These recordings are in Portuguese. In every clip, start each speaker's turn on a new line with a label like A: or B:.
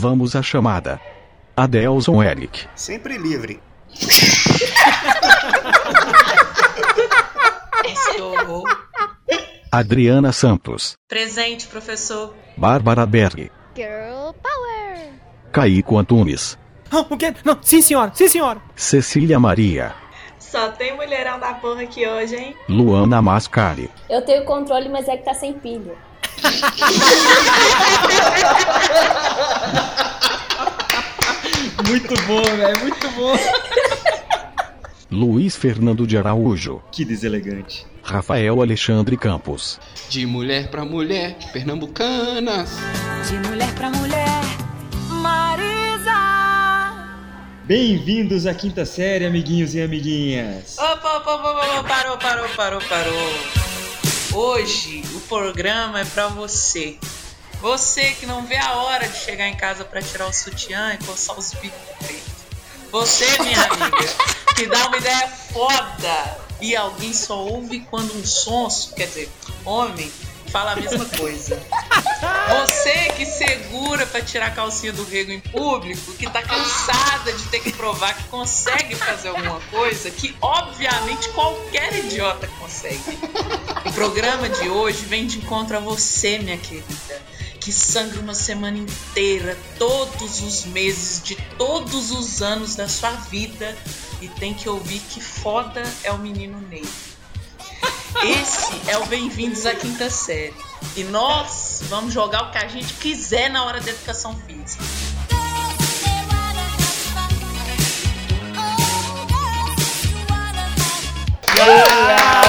A: Vamos à chamada. Adelson Eric.
B: Sempre livre.
C: Estou.
A: Adriana Santos.
C: Presente, professor.
A: Bárbara Berg.
D: Girl Power!
A: Caico Antunes.
E: Ah, o quê? Não, sim, senhora, sim, senhora.
A: Cecília Maria.
C: Só tem mulherão da porra aqui hoje, hein?
A: Luana Mascari.
F: Eu tenho controle, mas é que tá sem pilha.
G: Muito bom, velho, muito bom.
A: Luiz Fernando de Araújo.
G: Que deselegante.
A: Rafael Alexandre Campos.
H: De mulher pra mulher, pernambucana.
I: De mulher pra mulher, Marisa.
G: Bem-vindos à quinta série, amiguinhos e amiguinhas.
C: Opa, opa, opa, opa, parou, parou, parou, parou. Hoje programa é pra você. Você que não vê a hora de chegar em casa pra tirar o sutiã e coçar os bicos peito. Você, minha amiga, que dá uma ideia foda e alguém só ouve quando um sonso, quer dizer, homem, fala a mesma coisa. Você que segura pra tirar a calcinha do rego em público, que tá cansada de ter que provar que consegue fazer alguma coisa que obviamente qualquer idiota consegue. O programa de hoje vem de encontro a você, minha querida, que sangra uma semana inteira, todos os meses de todos os anos da sua vida e tem que ouvir que foda é o menino Ney. Esse é o Bem-vindos à Quinta Série. E nós vamos jogar o que a gente quiser na hora da educação física. Maravilhosa!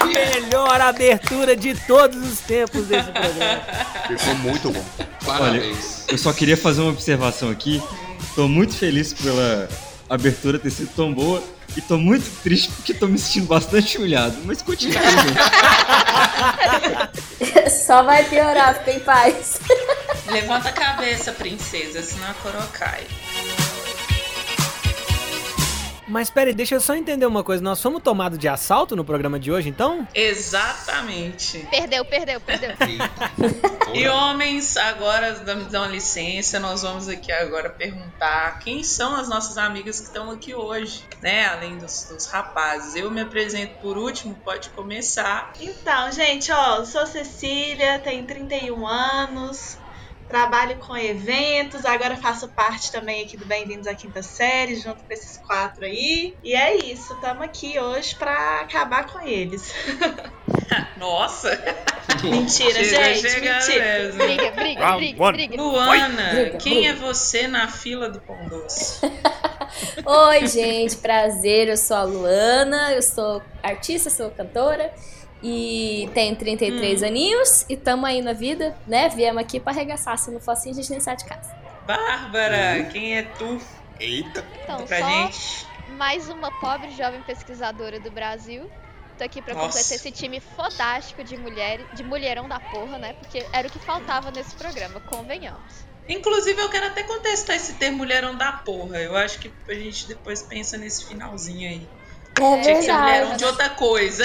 E: A melhor abertura de todos os tempos desse programa.
H: Ficou muito bom. Parabéns.
G: Eu só queria fazer uma observação aqui. Tô muito feliz pela abertura ter sido tão boa. E tô muito triste porque tô me sentindo bastante humilhado. Mas continua.
F: Só vai piorar, fica em paz.
C: Levanta a cabeça, princesa, senão a coroa cai.
E: Mas peraí, deixa eu só entender uma coisa. Nós fomos tomados de assalto no programa de hoje, então?
C: Exatamente.
D: Perdeu, perdeu, perdeu.
C: E homens, agora me dão licença, nós vamos aqui agora perguntar quem são as nossas amigas que estão aqui hoje, né? Além dos, dos rapazes. Eu me apresento por último, pode começar.
J: Então, gente, ó, eu sou Cecília, tenho 31 anos, trabalho com eventos, agora faço parte também aqui do Bem-vindos à Quinta Série, junto com esses quatro aí. E é isso, estamos aqui hoje pra acabar com eles.
C: Nossa!
J: mentira,
C: Chega,
J: gente,
C: chega
J: mentira.
C: mesmo.
D: Briga, briga, briga, briga.
C: Luana,
F: Briga,
C: quem
F: briga.
C: é você na fila do Pão Doce?
F: Oi, gente, prazer. Eu sou a Luana, eu sou artista, sou cantora e tenho 33 aninhos e tamo aí na vida, né? Viemos aqui pra arregaçar. Se não for assim, a gente nem sai de casa.
C: Bárbara, quem é tu?
H: Eita.
D: Então,
C: Pra
D: só
C: gente.
D: mais uma pobre jovem pesquisadora do Brasil. Tô aqui pra
C: Nossa.
D: completar esse time fodástico de mulher, de mulherão da porra, né? Porque era o que faltava nesse programa, convenhamos.
C: Inclusive, eu quero até contestar esse termo mulherão da porra. Eu acho que a gente depois pensa nesse finalzinho aí.
F: É
C: Tinha que ser de outra coisa.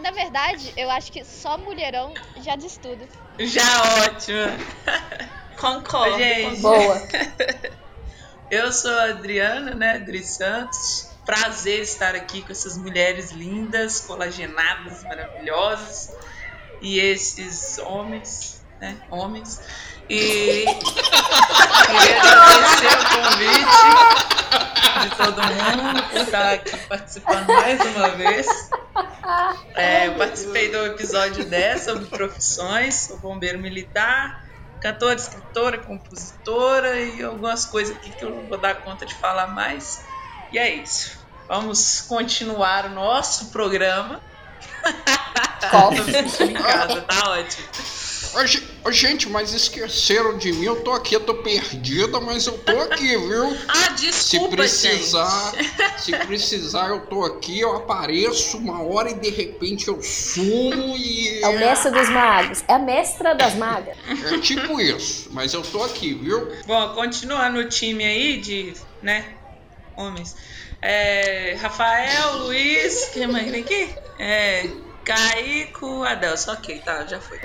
D: Na verdade, eu acho que só mulherão já diz tudo.
C: Já ótimo.
J: Concordo.
C: Gente.
F: Boa.
C: Eu sou a Adriana, né? Adri Santos. Prazer estar aqui com essas mulheres lindas, colagenadas, maravilhosas. E esses homens, né? Homens. E queria agradecer o convite de todo mundo por estar aqui participando mais uma vez. É, eu participei do episódio 10 sobre profissões, sou bombeiro militar, cantora, escritora, compositora e algumas coisas aqui que eu não vou dar conta de falar mais. E é isso. Vamos continuar o nosso programa. Sentindo em casa, tá ótimo.
H: Ô, ge- ô, gente, mas esqueceram de mim. Eu tô aqui, eu tô perdida, mas eu tô aqui, viu?
C: Ah,
H: Se
C: desculpa,
H: precisar,
C: gente.
H: se precisar, eu tô aqui, eu apareço uma hora e de repente eu sumo e.
F: É o mestre dos magos. É a mestra das magas.
H: É tipo isso, mas eu tô aqui, viu?
C: Bom, continuando o time aí de, né, homens. É, Rafael, Luiz, quem mais vem aqui? É, Caico, Adelson. Ok, tá, já foi.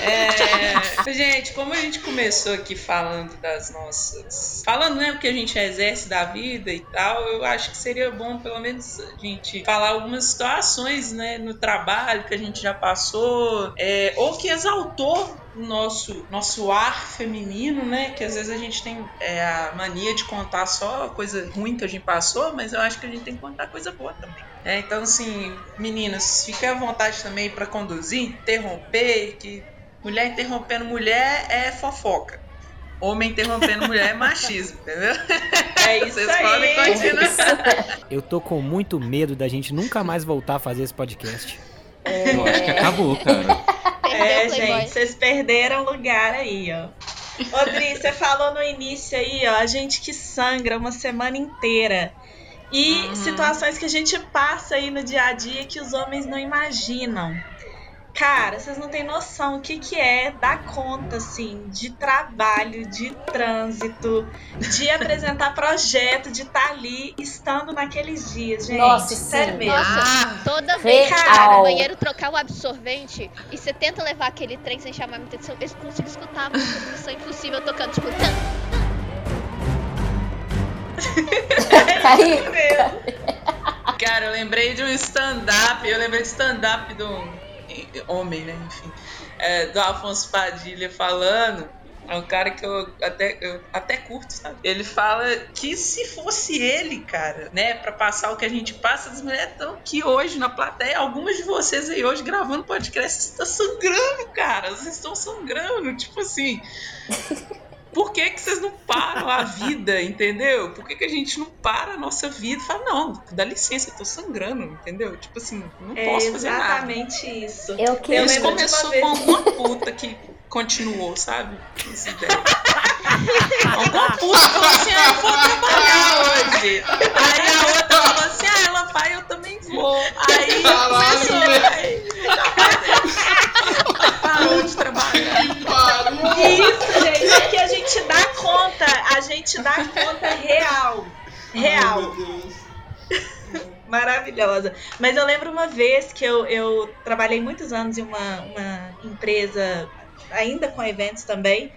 C: É, gente, como a gente começou aqui falando das nossas. Falando né, o que a gente exerce da vida e tal, eu acho que seria bom, pelo menos, a gente falar algumas situações né, no trabalho que a gente já passou, é, ou que exaltou o nosso, nosso ar feminino, né? Que às vezes a gente tem é, a mania de contar só coisa ruim que a gente passou, mas eu acho que a gente tem que contar coisa boa também. É, então, assim, meninas, fiquem à vontade também para conduzir, interromper, que mulher interrompendo mulher é fofoca. Homem interrompendo mulher é machismo, entendeu?
J: É isso
C: Vocês
J: aí.
C: podem continuar.
E: Eu tô com muito medo da gente nunca mais voltar a fazer esse podcast.
G: Eu acho que acabou, cara.
J: É, gente, vocês perderam lugar aí, ó. Odri, você falou no início aí, ó, a gente que sangra uma semana inteira. E
C: Uhum.
J: situações que a gente passa aí no dia a dia que os homens não imaginam. Cara, vocês não têm noção o que, que é dar conta, assim, de trabalho, de trânsito, de apresentar projeto, de estar ali estando naqueles dias, gente.
F: Nossa,
J: sério
F: sim.
J: mesmo.
D: Nossa, toda vez que
F: Real.
D: você vai no banheiro trocar o absorvente e você tenta levar aquele trem sem chamar muita atenção, eu consigo escutar a música Missão Impossível tocando, tipo, tan,
F: Aí,
C: Cara, eu lembrei de um stand-up, eu lembrei de stand-up do homem, né? Enfim, é, do Afonso Padilha falando. É um cara que eu até, eu até curto, sabe? Ele fala que se fosse ele, cara, né, pra passar o que a gente passa das mulheres, então que hoje na plateia, algumas de vocês aí hoje gravando podcast, estão sangrando, cara. Vocês estão sangrando, tipo assim. Por que, que vocês não param a vida, entendeu? Por que, que a gente não para a nossa vida fala, não, dá licença, eu tô sangrando, entendeu? Tipo assim, não
J: É
C: posso fazer nada.
J: exatamente isso.
F: eu que
J: Eu
C: Isso
J: lembro de uma
C: começou com alguma puta que continuou, sabe? Essa ideia. Alguma puta falou assim, ah, eu vou trabalhar hoje. Aí a outra falou assim, ah, ela vai, eu também vou. Aí começou, aí.
J: Isso, gente, é que a gente dá conta, a gente dá conta real. Real. Maravilhosa. Mas eu lembro uma vez que eu, eu trabalhei muitos anos em uma, uma empresa, ainda com eventos também.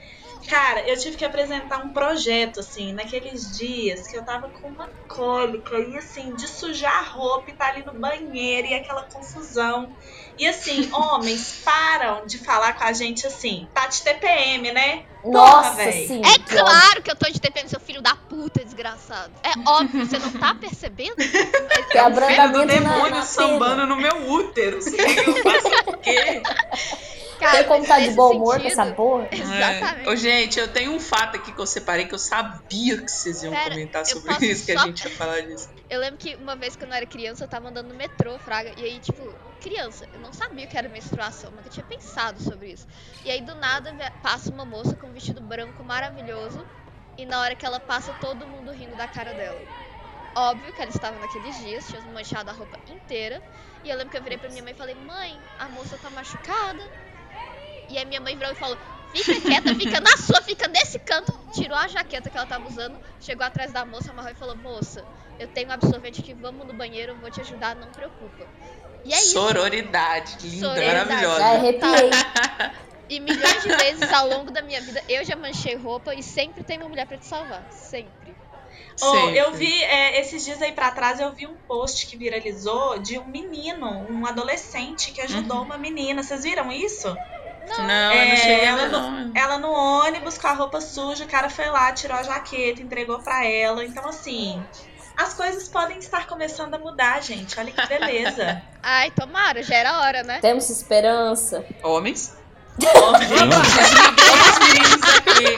J: Cara, eu tive que apresentar um projeto, assim, naqueles dias que eu tava com uma cólica e, assim, de sujar a roupa e tá ali no banheiro e aquela confusão. E, assim, homens param de falar com a gente assim, tá de TPM, né?
F: Nossa,
J: véi.
F: sim.
D: É
F: que
D: claro que eu tô de TPM, seu filho da puta, desgraçado. É óbvio, você não tá percebendo?
F: Que
C: Filho do
F: na,
C: demônio
F: na
C: sambando no meu útero. Você que eu faça o quê?
F: pena. Tem como tá de bom humor com essa porra?
D: Exatamente.
C: É. Ô, gente, eu tenho um fato aqui que eu separei que eu sabia que vocês iam
D: Pera,
C: comentar sobre isso, que a gente ia falar disso.
D: Eu lembro que uma vez quando eu era criança, eu tava andando no metrô, Fraga, e aí, tipo, criança, eu não sabia o que era menstruação, mas eu tinha pensado sobre isso. E aí, do nada, passa uma moça com um vestido branco maravilhoso, e na hora que ela passa, todo mundo rindo da cara dela. Óbvio que ela estava naqueles dias, tinha manchado a roupa inteira, e eu lembro que eu virei pra minha mãe e falei, mãe, a moça tá machucada. E aí minha mãe virou e falou, fica quieta, fica na sua, fica nesse canto. Tirou a jaqueta que ela tava usando, chegou atrás da moça, amarrou e falou, moça, eu tenho um absorvente aqui, vamos no banheiro, vou te ajudar, não preocupa. E é isso.
C: Sororidade, linda,
D: Sororidade.
F: Já
C: maravilhosa.
F: arrepiei.
D: E milhões de vezes ao longo da minha vida eu já manchei roupa e sempre tem uma mulher pra te salvar. Sempre.
J: Oh, eu vi, é, esses dias aí pra trás, eu vi um post que viralizou de um menino, um adolescente que ajudou
C: Uhum.
J: uma menina. Vocês viram isso?
C: Não, eu
J: É,
C: não cheguei a
J: ela não-
C: não.
J: Ela no ônibus com a roupa suja, o cara foi lá, tirou a jaqueta, entregou pra ela. Então, assim, as coisas podem estar começando a mudar, gente. Olha que beleza.
D: Ai, tomara, já era hora, né?
F: Temos esperança.
C: Homens? Aqui.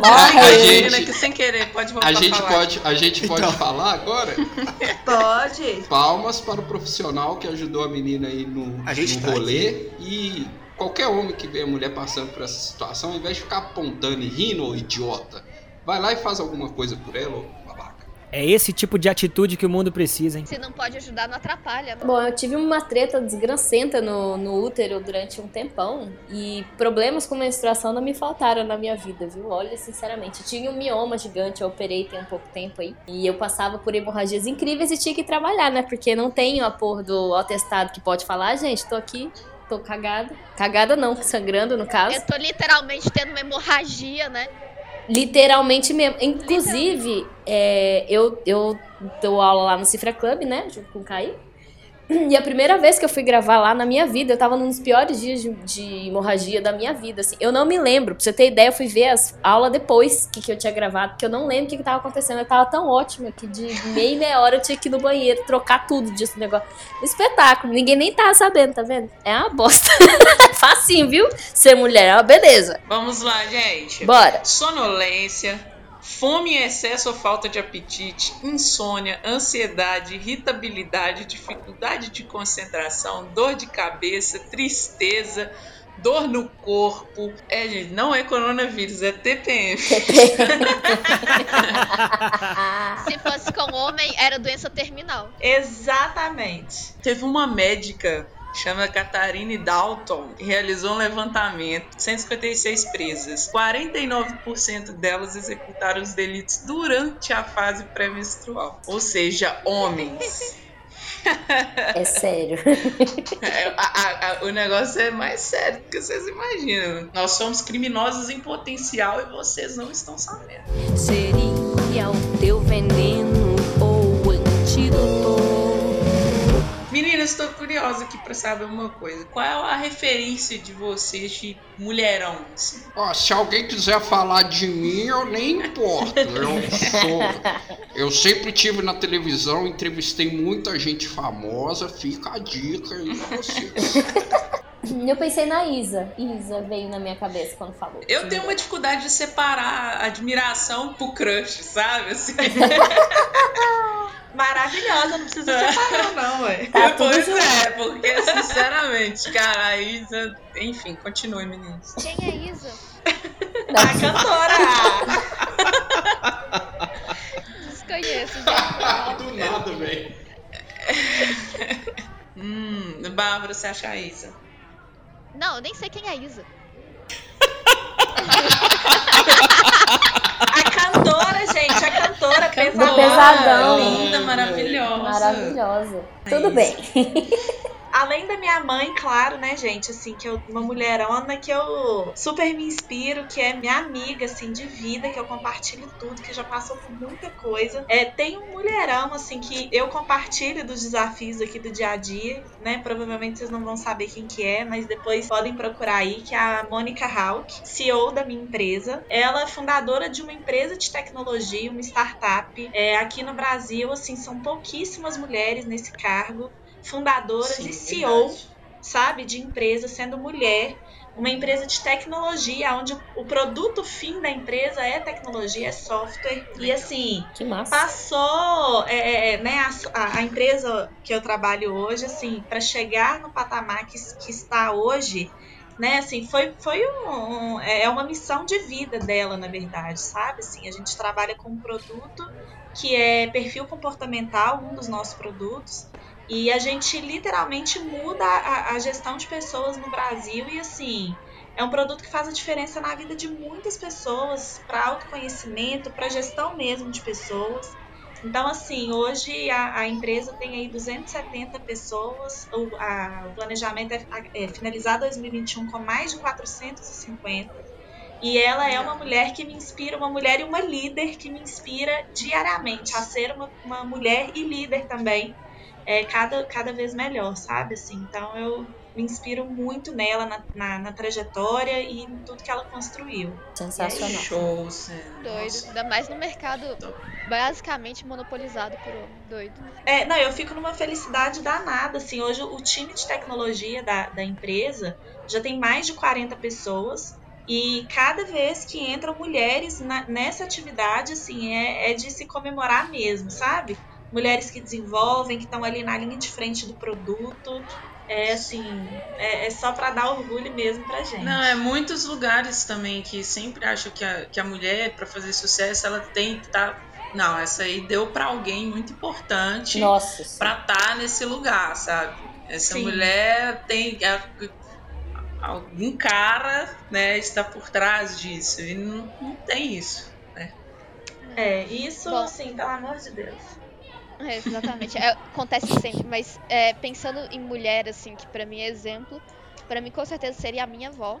F: Morre
H: A
C: A
H: gente-
C: que sem querer, pode voltar
H: A gente
C: falar.
H: pode, a gente pode falar agora?
J: Pode.
H: Palmas para o profissional que ajudou a menina aí no,
B: A gente
H: no
B: tá
H: rolê. E qualquer homem que vê a mulher passando por essa situação, ao invés de ficar apontando e rindo, ô idiota, vai lá e faz alguma coisa por ela, ô babaca.
E: É esse tipo de atitude que o mundo precisa, hein?
D: Se não pode ajudar, não atrapalha.
F: Bom, eu tive uma treta desgrancenta no, no útero durante um tempão e problemas com menstruação não me faltaram na minha vida, viu? Olha, sinceramente, eu tinha um mioma gigante, eu operei tem um pouco tempo aí e eu passava por hemorragias incríveis e tinha que trabalhar, né? Porque não tenho a porra do atestado que pode falar, "Ah, gente, tô aqui, tô cagada. Cagada não, sangrando no caso.
D: Eu tô literalmente tendo uma hemorragia, né?
F: Literalmente mesmo. Inclusive, é, eu, eu dou aula lá no Cifra Club, né? Junto com o Caí. E a primeira vez que eu fui gravar lá na minha vida, eu tava num dos piores dias de, de hemorragia da minha vida, assim. Eu não me lembro, pra você ter ideia, eu fui ver as aulas depois que, que eu tinha gravado, porque eu não lembro o que, que tava acontecendo. Eu tava tão ótima que de meia e meia hora eu tinha que ir no banheiro, trocar tudo disso, negócio. Espetáculo, ninguém nem tava sabendo, tá vendo? É uma bosta. Facinho, viu? Ser mulher, é uma beleza.
C: Vamos lá, gente.
F: Bora.
C: Sonolência, fome em excesso ou falta de apetite, insônia, ansiedade, irritabilidade, dificuldade de concentração, dor de cabeça, tristeza, dor no corpo. É, gente, não é coronavírus, é TPM.
D: Se fosse com homem, era doença terminal.
J: Exatamente.
C: Teve uma médica chama Catarine Dalton, realizou um levantamento, 156 presas. 49% delas executaram os delitos durante a fase pré-menstrual, ou seja, homens.
F: É sério.
C: É, a- a- a- o negócio é mais sério do que vocês imaginam. Nós somos criminosos em potencial e vocês não estão sabendo.
I: Seria o teu veneno
C: estou curiosa aqui pra saber uma coisa. Qual é a referência de vocês de mulherão? assim?
H: Se alguém quiser falar de mim, eu nem importo. Eu sou. Eu sempre tive na televisão, entrevistei muita gente famosa, fica a dica aí pra vocês.
F: Eu pensei na Isa. Isa veio na minha cabeça quando falou.
C: Eu tenho uma dificuldade de separar a admiração pro crush, sabe? Assim.
J: Maravilhosa, não precisa separar, não, ué.
F: Tá
C: pois
F: junto.
C: é, porque sinceramente, cara, a Isa. Enfim, continue, meninos.
D: Quem é Isa?
J: A cantora!
D: Desconheço, gente.
H: Do nada, velho.
C: Hum, Bárbara, você acha a Isa?
D: Não, eu nem sei quem é Isa.
J: A cantora, gente, a cantora
F: Do
J: pesadona.
F: pesadão.
C: Linda, maravilhosa.
F: Maravilhosa.
C: É
F: Tudo
C: isso.
F: bem.
J: Além da minha mãe, claro, né, gente, assim, que eu, uma mulherona que eu super me inspiro, que é minha amiga, assim, de vida, que eu compartilho tudo, que já passou por muita coisa. É, tem um mulherão, assim, que eu compartilho dos desafios aqui do dia a dia, né, provavelmente vocês não vão saber quem que é, mas depois podem procurar aí, que é a Mônica Hawk, CEO da minha empresa. Ela é fundadora de uma empresa de tecnologia, uma startup. É, aqui no Brasil, assim, são pouquíssimas mulheres nesse cargo fundadoras
C: Sim,
J: e CEO,
C: verdade.
J: sabe, de empresa sendo mulher, uma empresa de tecnologia, onde o produto fim da empresa é tecnologia, é software. E assim,
F: Que massa.
J: passou, é, é, né, a, a- a empresa que eu trabalho hoje, assim, para chegar no patamar que, que está hoje, né, assim, foi, foi um, um- é uma missão de vida dela, na verdade, sabe? Assim, a gente trabalha com um produto que é perfil comportamental, um dos nossos produtos, e a gente literalmente muda a, a gestão de pessoas no Brasil e assim, é um produto que faz a diferença na vida de muitas pessoas, para autoconhecimento, para gestão mesmo de pessoas. Então, assim, hoje a, a empresa tem aí 270 pessoas, o, a- o planejamento é, é finalizar 2021 com mais de 450. E ela é uma mulher que me inspira, uma mulher e uma líder que me inspira diariamente a ser uma, uma mulher e líder também, é, cada, cada vez melhor, sabe? Assim, então eu me inspiro muito nela, na, na, na trajetória e em tudo que ela construiu.
F: Sensacional.
C: Show, Sam.
D: Doido.
C: Nossa.
D: Ainda mais no mercado basicamente monopolizado por homem. Doido.
J: É, não, eu fico numa felicidade danada, assim, hoje o time de tecnologia da, da empresa já tem mais de 40 pessoas e cada vez que entram mulheres na- nessa atividade, assim, é, é de se comemorar mesmo, sabe? Mulheres que desenvolvem, que estão ali na linha de frente do produto, é assim, é, é só para dar orgulho mesmo pra gente.
C: Não, é muitos lugares também que sempre acham que a, que a mulher, pra fazer sucesso, ela tem que estar não, essa aí deu pra alguém muito importante pra estar nesse lugar, sabe? Essa
J: Sim.
C: mulher tem algum cara, né, está por trás disso e não, não tem isso.
J: É, isso,
D: Bom.
J: assim, pelo amor de Deus.
D: É, exatamente. É, acontece sempre, mas é, pensando em mulher, assim, que pra mim é exemplo, pra mim com certeza seria a minha avó,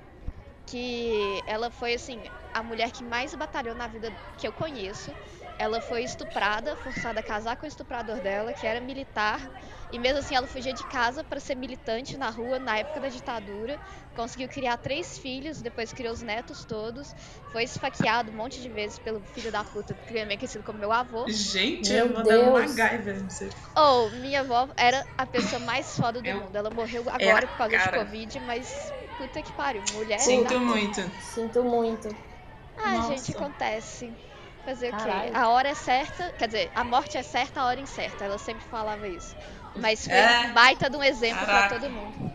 D: que ela foi, assim, a mulher que mais batalhou na vida que eu conheço. Ela foi estuprada, forçada a casar com o estuprador dela, que era militar, e mesmo assim ela fugia de casa pra ser militante na rua na época da ditadura. Conseguiu criar três filhos, depois criou os netos todos. Foi esfaqueado um monte de vezes pelo filho da puta, que é conhecido como meu avô.
C: Gente,
F: Meu
C: eu vou dar uma
F: Deus.
C: MacGyver, não sei.
D: Oh, minha avó era a pessoa mais foda do
C: É
D: mundo. Ela morreu
C: é
D: agora
C: a
D: por causa
C: cara.
D: de Covid, mas puta que pariu. Mulher.
C: Sinto muito.
F: Sinto muito.
D: Ah,
J: Nossa.
D: gente, acontece. Fazer o quê?
F: Caralho.
D: A hora é certa, quer dizer, a morte é certa, a hora incerta. Ela sempre falava isso. Mas foi
C: É.
D: um baita de um exemplo
C: Caraca.
D: pra todo mundo.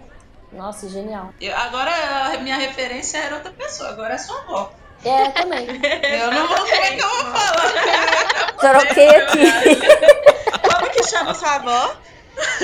F: Nossa, genial.
C: Eu- agora a minha referência era outra pessoa, agora é sua avó.
F: É, também.
C: Eu não vou como é que eu vou falar.
F: Troquei aqui.
J: Como que chama sua avó?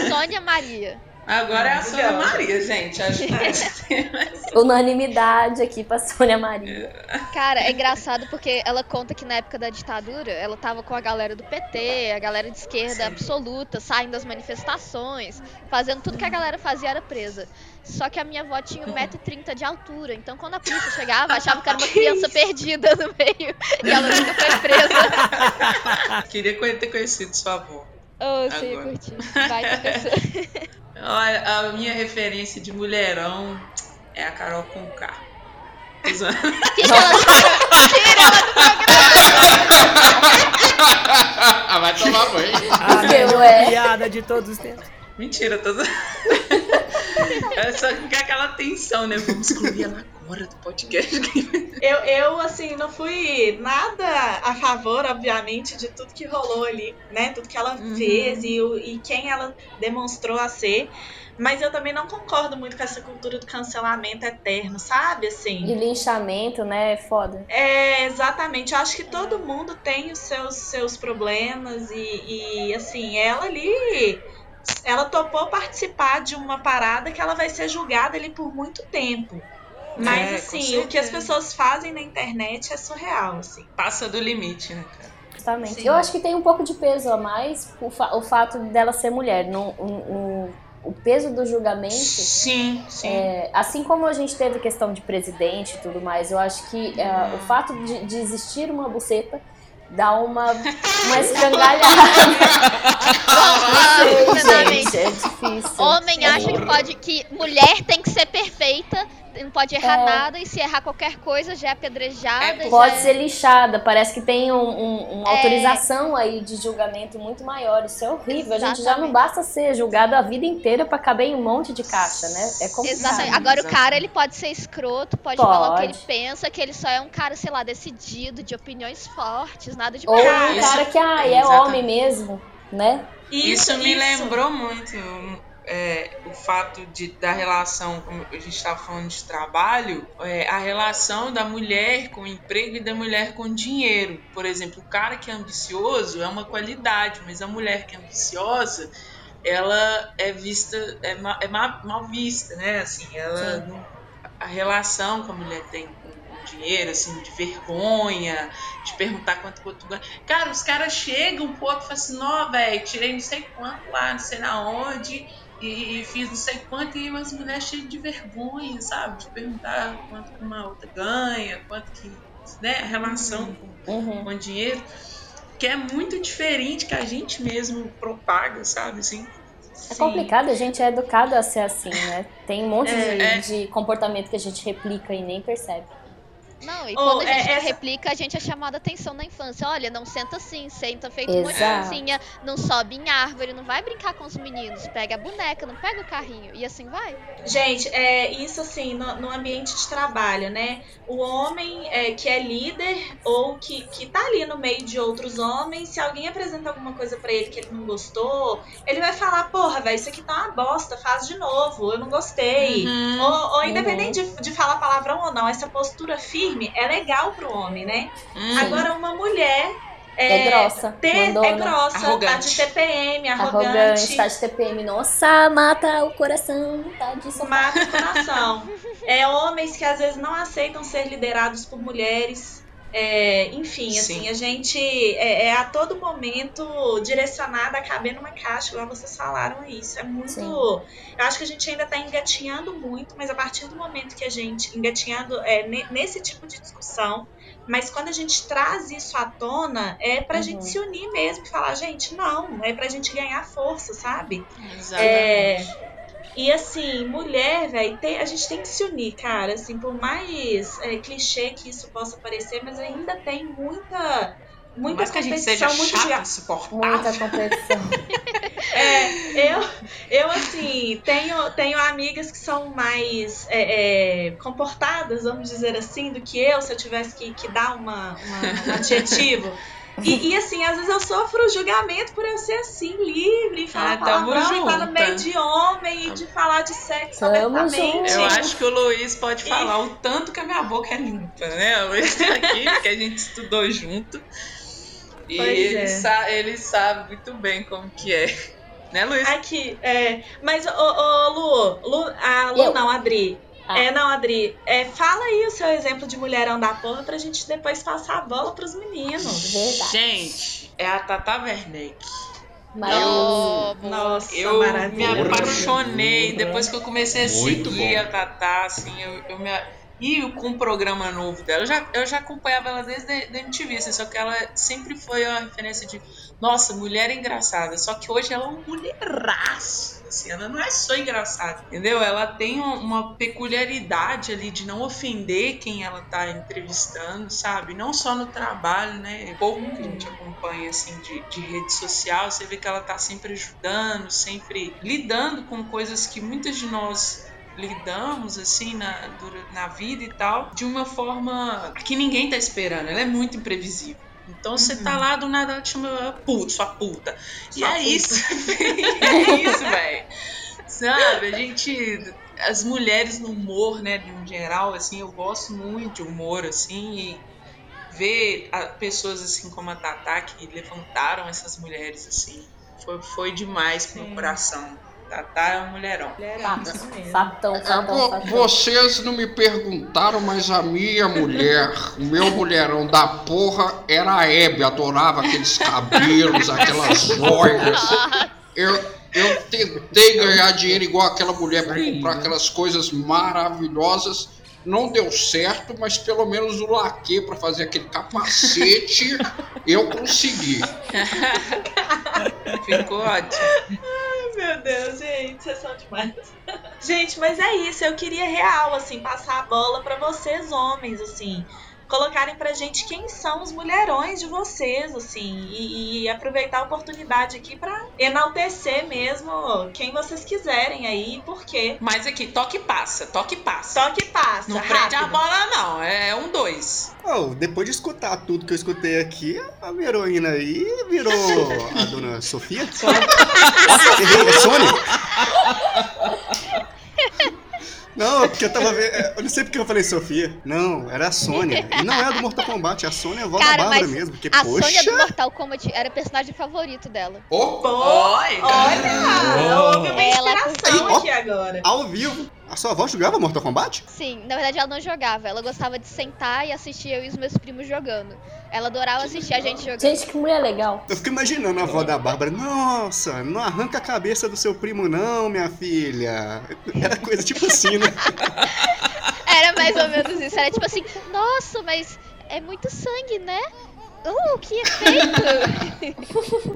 D: Sônia Maria.
C: Agora é a Sônia
J: Maravilhosa.
C: Maria, gente. Acho que
F: Unanimidade aqui pra Sônia Maria.
D: Cara, é engraçado porque ela conta que na época da ditadura ela tava com a galera do PT, a galera de esquerda
C: Sim.
D: absoluta, saindo das manifestações, fazendo tudo que a galera fazia era presa. Só que a minha avó tinha 1,30m de altura, então quando a polícia chegava, achava que era uma criança perdida no meio e ela nunca foi presa.
C: Queria ter conhecido sua avó.
D: Oh, você ia
C: Agora.
D: curtir. Vai pessoa.
C: Olha, a minha referência de mulherão é a Carol Conká. Tô
D: que ela tira ela do programa?
H: Ah, vai tomar banho.
E: A melhor
F: Ué.
E: piada de todos os tempos.
C: Mentira, tô zoando. É só que aquela tensão, né? Vamos excluir ela agora do podcast.
J: Eu, eu, assim, não fui nada a favor, obviamente, de tudo que rolou ali, né? Tudo que ela
C: Uhum.
J: fez e, o- e quem ela demonstrou a ser. Mas eu também não concordo muito com essa cultura do cancelamento eterno, sabe? Assim.
F: E linchamento, né? É foda.
J: É, exatamente. Eu acho que todo mundo tem os seus, seus problemas e, e, assim, ela ali. Ela topou participar de uma parada que ela vai ser julgada ali por muito tempo. Mas,
C: É,
J: assim, o que as pessoas fazem na internet é surreal, assim.
C: Passa do limite, né, cara?
F: Justamente.
J: Sim.
F: Eu acho que tem um pouco de peso a mais o, fa- o fato dela ser mulher. Não, o, o, o peso do julgamento.
C: Sim, sim.
F: É, assim como a gente teve questão de presidente e tudo mais, eu acho que é, o fato de, de existir uma buceta dá uma, uma Não sei,
D: sinceramente,
F: gente, é difícil.
D: Homem acha que pode que mulher tem que ser perfeita, não pode errar
F: É.
D: nada e se errar qualquer coisa já é apedrejada.
C: É,
D: já
F: Pode
D: é-
F: ser lixada, parece que tem um- um- uma
D: É.
F: autorização aí de julgamento muito maior. Isso é horrível. A gente já não
D: Exatamente.
F: basta ser julgado a vida inteira pra caber em um monte de caixa, né? É complicado.
D: Exatamente. Agora o
C: exatamente.
D: cara ele pode ser escroto, pode, falar o que ele
F: Pode.
D: pensa, que ele só é um cara, sei lá, decidido, de opiniões fortes, nada de
F: Ou
J: Cara,
F: um cara que ah, é
C: Exatamente.
F: homem mesmo, né?
C: Isso, me lembrou muito é, o fato de, da relação, como a gente estava falando de trabalho, é, a relação da mulher com o emprego e da mulher com o dinheiro. Por exemplo, o cara que é ambicioso é uma qualidade, mas a mulher que é ambiciosa, ela é vista, é, ma- é ma- mal vista, né? Assim, ela não- a relação que a mulher tem com dinheiro, assim, de vergonha, de perguntar quanto que o outro ganha. Cara, os caras chegam um pouco e falam assim, não, velho, tirei não sei quanto lá, não sei na onde, e, e fiz não sei quanto, e umas mulheres cheias de vergonha, sabe? De perguntar quanto que uma outra ganha, quanto que. Né? A relação com,
F: Uhum.
C: com o dinheiro. Que é muito diferente que a gente mesmo propaga, sabe? Assim.
F: É complicado, a gente é educado a ser assim, né? Tem um monte
C: É,
F: de,
C: é.
F: de comportamento que a gente replica e nem percebe.
D: Não, e quando a
J: é,
D: gente
J: essa-
D: replica, a gente é chamada atenção na infância. Olha, não senta assim, senta feito uma
F: Exato.
D: criancinha, não sobe em árvore, não vai brincar com os meninos, pega a boneca, não pega o carrinho, e assim vai.
J: Gente, é isso assim, no, no ambiente de trabalho, né? O homem é, que é líder ou que, que tá ali no meio de outros homens, se alguém apresenta alguma coisa pra ele que ele não gostou, ele vai falar, porra, velho, isso aqui tá uma bosta, faz de novo, eu não gostei.
C: Uhum.
J: Ou, ou independente de, de falar palavrão ou não, essa postura firme é legal pro homem, né?
C: Hum.
J: Agora, uma mulher
D: É, grossa.
J: Ter,
D: mandona.
J: é grossa,
C: Arrogante.
J: tá de TPM, arrogante.
D: Arrogante, tá de TPM. Nossa, mata o coração, tá de sofá.
J: Mata o coração. É homens que às vezes não aceitam ser liderados por mulheres. É, enfim,
C: Sim.
J: assim, a gente é, é a todo momento direcionada a caber numa caixa, igual vocês falaram. Isso é muito.
D: Sim.
J: Eu acho que a gente ainda tá engatinhando muito, mas a partir do momento que a gente. Engatinhando é, ne- nesse tipo de discussão, mas quando a gente traz isso à tona, é pra
D: Uhum.
J: gente se unir mesmo e falar, gente, não, é pra gente ganhar força, sabe?
C: Exatamente.
J: É, e assim, mulher, velho, a gente tem que se unir, cara. Assim, por mais é, clichê que isso possa parecer, mas ainda tem muita. Muita
C: Mas que a gente seja
J: competição, muito
C: chata, insuportável.
D: Muita competição.
J: É, eu, eu assim, tenho, tenho amigas que são mais é, é, comportadas, vamos dizer assim, do que eu, se eu tivesse que, que dar uma, uma- um adjetivo. E, e, assim, às vezes eu sofro julgamento por eu ser assim, livre, e falar
C: Ah,
J: palavrão, e no meio de homem e de falar de sexo
D: Tamo
J: abertamente.
C: Eu acho que o Luiz pode falar o tanto que a minha boca é limpa, né? O Luiz tá aqui, porque a gente estudou junto. E
J: Pois
C: ele,
J: é.
C: sa- ele sabe muito bem como que é. Né, Luiz?
J: Aqui, é. Mas, ô, ô Lu, Lu, a Lu
D: Eu.
J: não, Adri.
D: Ah.
J: É, não, Adri. É, fala aí o seu exemplo de mulherão da porra pra gente depois passar a bola pros meninos.
D: Verdade.
C: Gente, é a Tata Werneck.
D: Maravilhoso.
J: Nossa,
C: Eu me apaixonei depois que eu comecei a
H: Muito
C: seguir
H: bom.
C: a Tatá, assim, eu, eu me. E com o programa novo dela, eu já, eu já acompanhava ela desde a MTV, assim, só que ela sempre foi uma referência de, nossa, mulher engraçada. Só que hoje ela é uma mulheraço, assim, ela não é só engraçada, entendeu? Ela tem um- uma peculiaridade ali de não ofender quem ela tá entrevistando, sabe? Não só no trabalho, né? Pouco que a gente acompanha, assim, de, de rede social, você vê que ela tá sempre ajudando, sempre lidando com coisas que muitas de nós lidamos assim na, na vida e tal, de uma forma que ninguém tá esperando. Ela é muito imprevisível. Então você tá lá do nada, ela te chama puto, sua puta. e
J: Sua
C: é
J: puta.
C: isso. é isso, velho. Sabe, a gente. As mulheres no humor, né, no geral, assim, eu gosto muito de humor, assim, e ver a- pessoas assim como a Tatá que levantaram essas mulheres, assim, foi, foi demais pro meu coração. Tatá é um mulherão.
J: Mulherão, isso mesmo.
D: Fatão,
H: É,
D: fatão,
H: vo-
D: fatão.
H: vocês não me perguntaram, mas a minha mulher, o meu mulherão da porra era a Hebe, adorava aqueles cabelos, aquelas joias. Eu, eu tentei ganhar dinheiro igual aquela mulher para comprar aquelas coisas maravilhosas. Não deu certo, mas pelo menos o laque para fazer aquele capacete eu consegui.
C: Ficou ótimo.
J: Meu Deus, gente, vocês são demais. Gente, mas é isso. Eu queria real, assim, passar a bola pra vocês, homens, assim. Colocarem pra gente quem são os mulherões de vocês, assim. E, e aproveitar a oportunidade aqui pra enaltecer mesmo quem vocês quiserem aí, por quê.
C: Mas aqui, toque e passa, toque e passa.
J: Só que passa,
C: Não prende a
J: rápido.
C: bola, não. É um dois.
B: Oh, depois de escutar tudo que eu escutei aqui, a minha heroína aí virou a dona Sofia. Errei, é Sônia? Não, é porque eu tava vendo. Eu não sei porque eu falei Sofia. Não, era a Sônia. E não é a do Mortal Kombat, é a Sônia, a avó da Bárbara mesmo. Porque,
D: A
B: poxa.
D: Sônia do Mortal Kombat era o personagem favorito dela.
J: Pô,
C: Oi,
J: olha! Houve uma
D: Ela
J: inspiração
B: ó.
J: aqui agora.
B: Ao vivo. A sua avó jogava Mortal Kombat?
D: Sim, na verdade ela não jogava. Ela gostava de sentar e assistir eu e os meus primos jogando. Ela adorava assistir a gente jogando.
F: Gente, que mulher legal.
B: Eu fico imaginando a avó da Bárbara. Nossa, não arranca a cabeça do seu primo, não, minha filha. Era coisa tipo assim, né?
D: Era mais ou menos isso. Era tipo assim, nossa, mas é muito sangue, né? Uh, que efeito!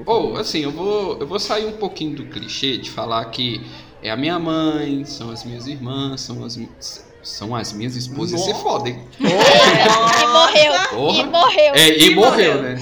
H: Ou, assim, eu vou, eu vou sair um pouquinho do clichê de falar que é a minha mãe, são as minhas irmãs, são as, são as minhas esposas. Isso é foda, hein?
D: e morreu!
H: Porra.
D: E morreu!
H: É, e, morreu, né?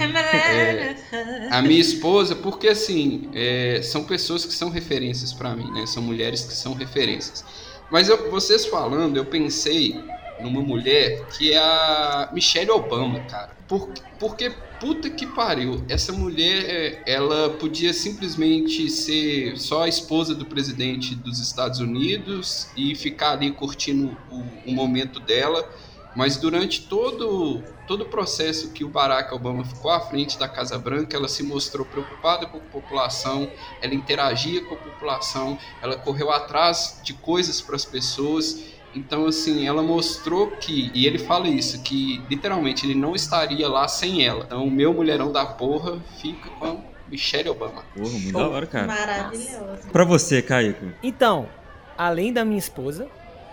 C: É.
H: A minha esposa, porque assim, é, são pessoas que são referências pra mim, né? São mulheres que são referências. Mas eu- vocês falando, eu pensei numa mulher que é a Michelle Obama, cara. Por, porque, puta que pariu, essa mulher, é, ela podia simplesmente ser só a esposa do presidente dos Estados Unidos e ficar ali curtindo o, o momento dela. Mas durante todo, todo o processo que o Barack Obama ficou à frente da Casa Branca, ela se mostrou preocupada com a população, ela interagia com a população, ela correu atrás de coisas para as pessoas. Então, assim, ela mostrou que, e ele fala isso, que literalmente ele não estaria lá sem ela. Então, o meu mulherão da porra fica com Michelle Obama.
G: Porra, muito da hora, cara.
J: Maravilhoso.
G: Pra você, Caíco.
E: Então, além da minha esposa,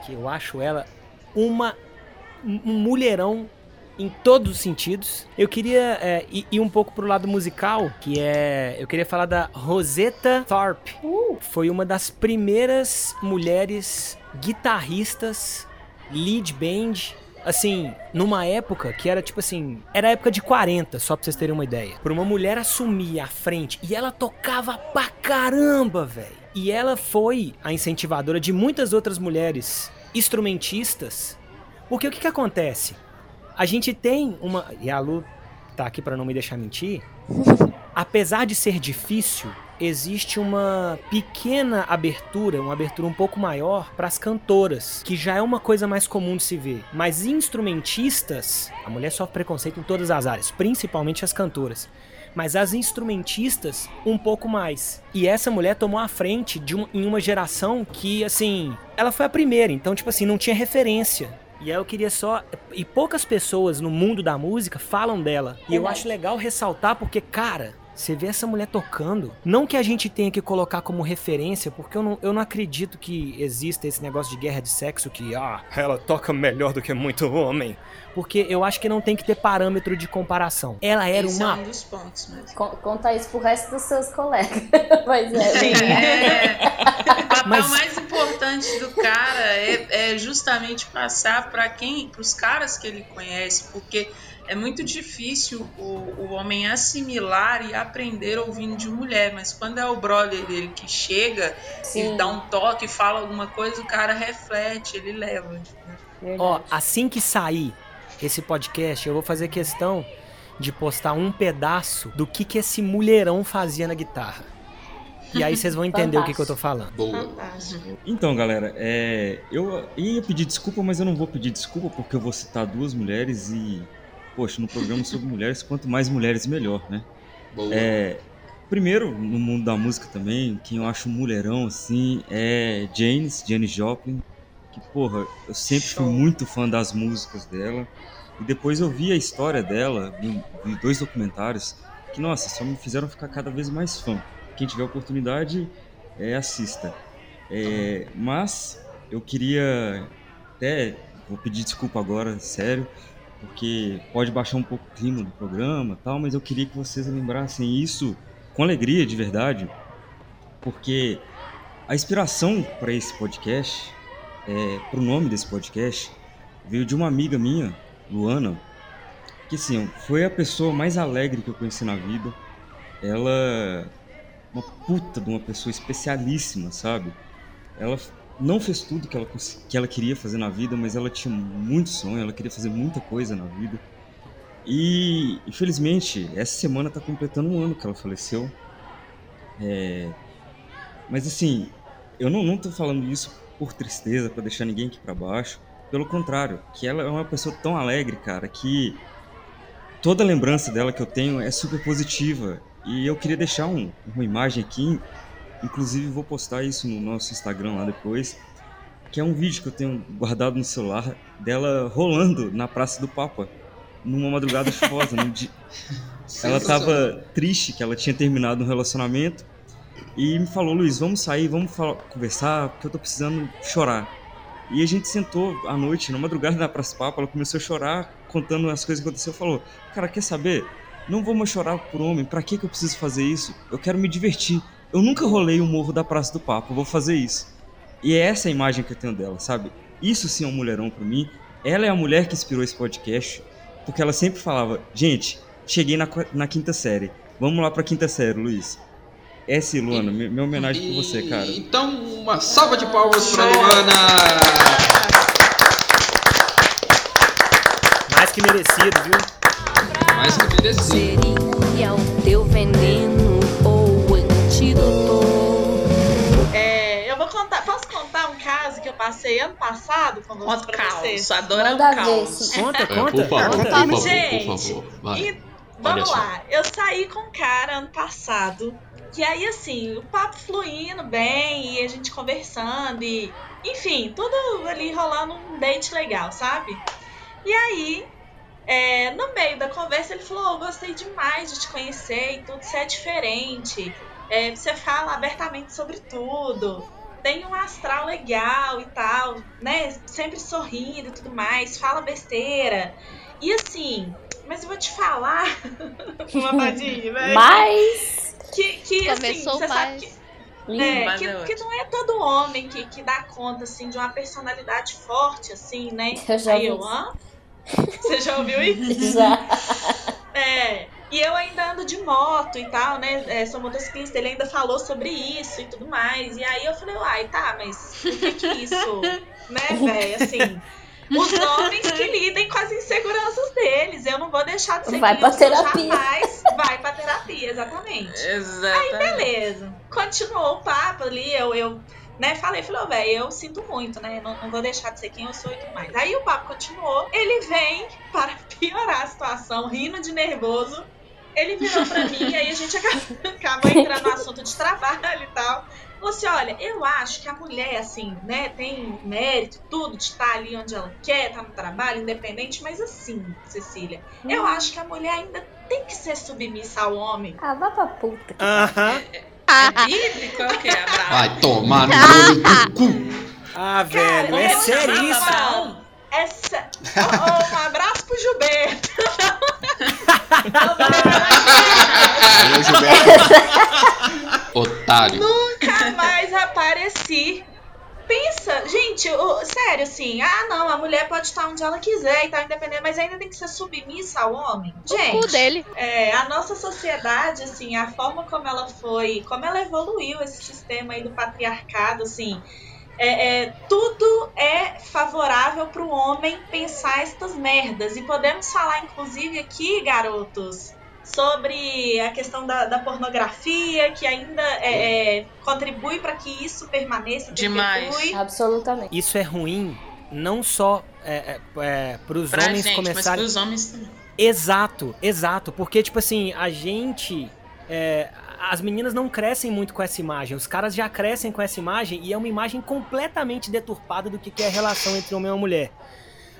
E: que eu acho ela uma um um mulherão em todos os sentidos, eu queria é, ir, ir um pouco pro lado musical, que é. Eu queria falar da Rosetta Tharpe. Foi uma das primeiras mulheres guitarristas, lead band, assim, numa época que era tipo assim, era a época de 40, só pra vocês terem uma ideia. Pra uma mulher assumir a frente e ela tocava pra caramba, velho. E ela foi a incentivadora de muitas outras mulheres instrumentistas. Porque o que que acontece? A gente tem uma, e a Lu tá aqui pra não me deixar mentir, apesar de ser difícil, existe uma pequena abertura, uma abertura um pouco maior para as cantoras, que já é uma coisa mais comum de se ver. Mas instrumentistas, a mulher sofre preconceito em todas as áreas, principalmente as cantoras. Mas as instrumentistas, um pouco mais. E essa mulher tomou a frente de um- em uma geração que, assim, ela foi a primeira, então, tipo assim, não tinha referência. E aí eu queria só. E poucas pessoas no mundo da música falam dela. E eu acho legal ressaltar porque, cara, você vê essa mulher tocando. Não que a gente tenha que colocar como referência, porque eu não, eu não acredito que exista esse negócio de guerra de sexo que, ah, ela toca melhor do que muito homem. Porque eu acho que não tem que ter parâmetro de comparação. Ela era
C: Esse
E: uma
C: é um dos pontos mesmo.
F: Con- Conta isso pro resto dos seus colegas. Mas é.
C: Sim, é. O papel
E: Mas-
C: mais importante do cara é, é justamente passar para quem, para os caras que ele conhece, porque é muito difícil o, o homem assimilar e aprender ouvindo de mulher, mas quando é o brother dele que chega
F: Sim.
C: e dá um toque, fala alguma coisa, o cara reflete, ele leva.
E: Ó, assim que sair esse podcast, eu vou fazer questão de postar um pedaço do que, que esse mulherão fazia na guitarra. E aí vocês vão entender o que, que eu tô falando.
H: Boa.
J: Fantástico.
G: Então, galera, é, eu ia pedir desculpa, mas eu não vou pedir desculpa porque eu vou citar duas mulheres e, poxa, no programa sobre mulheres, quanto mais mulheres, melhor, né?
H: Boa.
G: É, primeiro, no mundo da música também, quem eu acho mulherão, assim, é Janis, Janis Joplin, que, porra, eu sempre fui
C: Show.
G: muito fã das músicas dela. E depois eu vi a história dela, vi, vi dois documentários, que, nossa, só me fizeram ficar cada vez mais fã. Quem tiver oportunidade, é, assista. É, mas eu queria até vou pedir desculpa agora, sério, porque pode baixar um pouco o clima do programa, tal, mas eu queria que vocês lembrassem isso com alegria, de verdade, porque a inspiração para esse podcast, é, para o nome desse podcast, veio de uma amiga minha, Luana, que assim, foi a pessoa mais alegre que eu conheci na vida. Ela uma puta de uma pessoa especialíssima, sabe? Ela não fez tudo que ela, que ela queria fazer na vida, mas ela tinha muito sonho, ela queria fazer muita coisa na vida. E, infelizmente, essa semana tá completando um ano que ela faleceu. É, Mas assim, eu não, não tô falando isso por tristeza, pra deixar ninguém aqui pra baixo. Pelo contrário, que ela é uma pessoa tão alegre, cara, que toda lembrança dela que eu tenho é super positiva. E eu queria deixar um- uma imagem aqui, inclusive vou postar isso no nosso Instagram lá depois, que é um vídeo que eu tenho guardado no celular dela rolando na Praça do Papa, numa madrugada chuvosa. num dia... Ela tava triste que ela tinha terminado um relacionamento e me falou, Luiz, vamos sair, vamos falar- conversar, porque eu tô precisando chorar. E a gente sentou à noite, na madrugada na Praça do Papa, ela começou a chorar, contando as coisas que aconteceu, falou, cara, quer saber? Não vou mais chorar por homem, pra que que eu preciso fazer isso? Eu quero me divertir. Eu nunca rolei o morro da Praça do Papa, vou fazer isso. E é essa a imagem que eu tenho dela, sabe? Isso sim é um mulherão pra mim. Ela é a mulher que inspirou esse podcast, porque ela sempre falava, gente, cheguei na, na quinta série, vamos lá pra quinta série, Luiz. Essa, Luana, mi- minha homenagem pra você, cara.
H: Então, uma salva de palmas pra. Luana!
E: Mais que merecido, viu?
H: Mais que merecido.
I: Seria o teu veneno
J: passei ano passado com
C: Conta
J: pra vocês?
C: adoramos
F: Manda ver,
C: caos.
F: sim.
E: Conta,
H: É,
E: conta.
H: por favor,
E: conta.
H: por favor,
J: Gente,
H: por favor. Vai.
J: E vamos lá, eu saí com um cara ano passado. E aí, assim, o papo fluindo bem, e a gente conversando, e enfim, tudo ali rolando um date legal, sabe? E aí, é, no meio da conversa, ele falou: oh, gostei demais de te conhecer e tudo, você é diferente. É, você fala abertamente sobre tudo. Tem um astral legal e tal, né? Sempre sorrindo e tudo mais, fala besteira. E assim, mas eu vou te falar, uma tadinha, velho.
F: Mas.
J: Que, que assim,
D: Começou
J: você sabe
D: mais.
J: que,
F: Lindo.
J: é,
C: Mas
J: que,
C: é
J: que
C: ótimo.
J: não é todo homem que, que dá conta, assim, de uma personalidade forte, assim, né?
F: Eu já
J: Aí
F: ouvi
J: eu, hã? Você já ouviu isso?
F: Já.
J: É, e eu ainda ando de moto e tal, né? É, sou motociclista, ele ainda falou sobre isso e tudo mais. E aí eu falei, uai, tá, mas por que que isso, né, velho? Assim, os homens que lidem com as inseguranças deles. Eu não vou deixar de ser
F: Vai
J: quem
F: pra
J: eu sou
F: terapia.
J: jamais. Vai pra terapia, exatamente.
C: Exatamente.
J: Beleza. Continuou o papo ali, eu, eu né, falei, falei, ô, velho, eu sinto muito, né? Não, não vou deixar de ser quem eu sou e tudo mais. Aí o papo continuou, ele vem para piorar a situação, rindo de nervoso. Ele virou pra mim e aí a gente acabou, entrando no assunto de trabalho e tal. Falou assim: olha, eu acho que a mulher, assim, né, tem mérito, tudo, de estar ali onde ela quer, tá no trabalho, independente, mas assim, Cecília, eu acho que a mulher ainda tem que ser submissa ao homem.
F: Ah, vá pra puta. que
E: Aham.
C: É bíblico? É o quê? Abraão?
H: Vai tomar no olho do cu.
E: Ah, velho, é
J: eu Essa... Oh, oh, um abraço pro Gilberto.
B: Valeu, Gilberto.
H: Otário.
J: Nunca mais apareci. Pensa, gente, o- sério, assim, ah não, a mulher pode estar onde ela quiser e tal, independente, mas ainda tem que ser submissa ao homem.
D: O cu
J: Gente,
D: dele.
J: é, a nossa sociedade, assim, a forma como ela foi, como ela evoluiu esse sistema aí do patriarcado, assim, é, é, tudo é favorável para o homem pensar estas merdas. E podemos falar, inclusive, aqui, garotos, sobre a questão da, da pornografia, que ainda é, é, contribui para que isso permaneça,
C: Demais.
J: perpetue.
F: Absolutamente.
E: Isso é ruim não só é, é, é, pros
C: Pra
E: homens
C: gente, mas
E: começarem.
C: pros homens também.
E: Exato, exato. Porque, tipo assim, a gente. é, as meninas não crescem muito com essa imagem. Os caras já crescem com essa imagem e é uma imagem completamente deturpada do que que é a relação entre homem e uma mulher.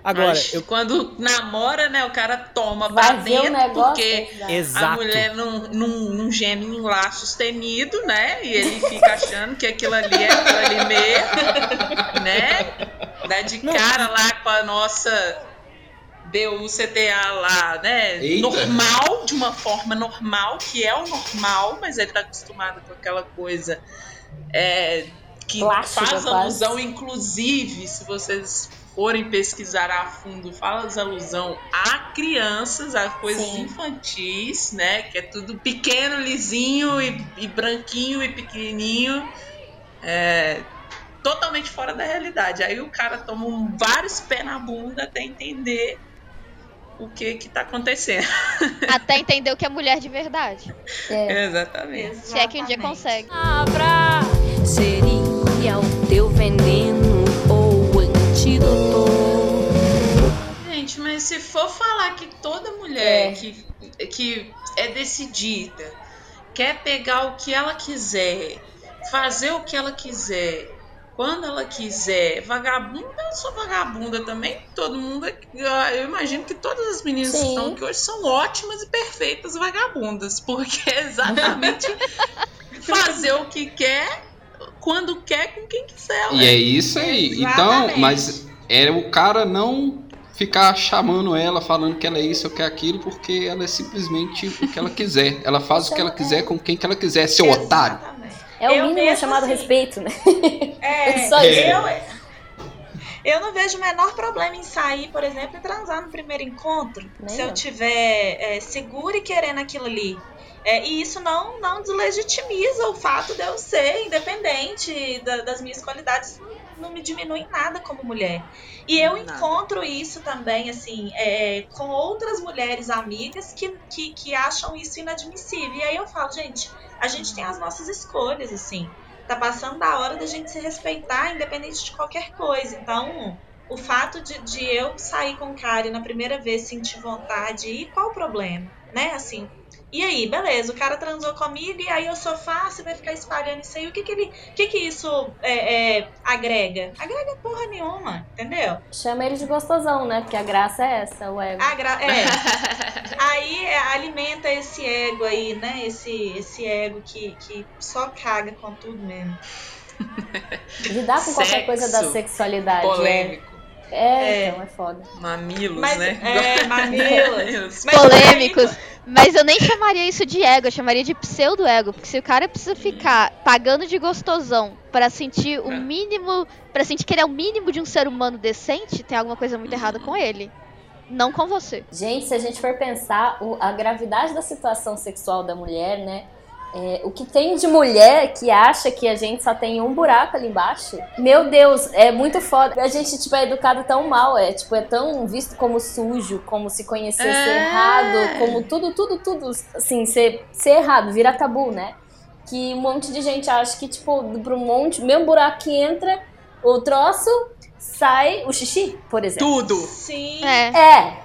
E: Agora,
C: Mas
E: eu.
C: quando namora, né, o cara toma pra dentro porque
F: exato.
C: a mulher não, não, não geme em lá sustenido, né? E ele fica achando que aquilo ali é aquilo ali mesmo, né? Dá de
E: Não.
C: cara lá com a nossa BUCTA lá, né?
H: Eita.
C: Normal, de uma forma normal, que é o normal, mas ele tá acostumado com aquela coisa é, que
F: Plástica,
C: faz
F: quase.
C: alusão, inclusive, se vocês forem pesquisar a fundo, faz alusão a crianças, a coisas
F: Sim.
C: infantis, né? Que é tudo pequeno, lisinho e, e branquinho e pequenininho. É, totalmente fora da realidade. Aí o cara toma um- vários pés na bunda até entender o que que tá acontecendo.
D: Até entender o que é mulher de verdade.
F: É.
C: Exatamente.
D: Se é que um dia
J: Exatamente.
D: consegue.
I: Abra seria o teu veneno ou antídoto.
C: Gente, mas se for falar que toda mulher
F: É.
C: que, que é decidida, quer pegar o que ela quiser, fazer o que ela quiser, quando ela quiser, vagabunda, eu sou vagabunda também. Todo mundo, é- eu imagino que todas as meninas que
F: Sim.
C: estão aqui hoje são ótimas e perfeitas vagabundas, porque é exatamente fazer o que quer, quando quer, com quem quiser.
H: E
C: ué.
H: é isso aí. Então,
J: Exatamente.
H: mas é o cara não ficar chamando ela, falando que ela é isso ou que é aquilo, porque ela é simplesmente o que ela quiser. Ela faz o que ela quiser com quem que ela quiser, seu otário.
F: É o
J: Eu
F: mínimo chamado
J: assim.
F: respeito, né?
J: É,
F: Só isso.
J: eu, eu não vejo o menor problema em sair, por exemplo, e transar no primeiro encontro.
F: Nem
J: se eu
F: eu.
J: tiver é, segura e querendo aquilo ali. É, e isso não, não deslegitimiza o fato de eu ser independente da- das minhas qualidades, não, me diminui em nada como mulher. E eu
C: Nada.
J: encontro isso também, assim, é, com outras mulheres amigas que, que, que acham isso inadmissível. E aí eu falo, gente, a gente tem as nossas escolhas, assim. tá passando da hora da gente se respeitar, independente de qualquer coisa. Então, o fato de, de eu sair com o cara e na primeira vez sentir vontade, e qual o problema? Né? Assim, e aí, beleza, o cara transou comigo e aí eu sou fácil, vai ficar espalhando isso aí. O que que, ele, que, que isso é, é, agrega? Agrega porra nenhuma, entendeu?
F: Chama ele de gostosão, né? Porque a graça é essa, o ego.
J: A gra- é. aí é, alimenta esse ego aí, né? Esse, esse ego que, que só caga com tudo mesmo.
F: Lidar com qualquer coisa da
C: Sexo
F: sexualidade.
C: Polêmico.
F: É, é,
J: É.
F: então é foda.
C: Mamilos,
J: Mas,
C: né?
J: é, mamilos. Mas
D: polêmicos. Mas eu nem chamaria isso de ego, eu chamaria de pseudo-ego. Porque se o cara precisa ficar pagando de gostosão pra sentir o mínimo. pra sentir que ele é o mínimo de um ser humano decente, tem alguma coisa muito errada com ele. Não com você.
F: Gente, se a gente for pensar o- a gravidade da situação sexual da mulher, né? É, o que tem de mulher que acha que a gente só tem um buraco ali embaixo, meu Deus, é muito foda. A gente, tipo, é educado tão mal, é, tipo, é tão visto como sujo, como se conhecer ser
C: É.
F: errado, como tudo, tudo, tudo, assim, ser, ser errado, vira tabu, né? Que um monte de gente acha que, tipo, pro um monte, mesmo buraco que entra, o troço, sai o xixi, por exemplo.
C: Tudo.
J: Sim.
D: É.
F: É.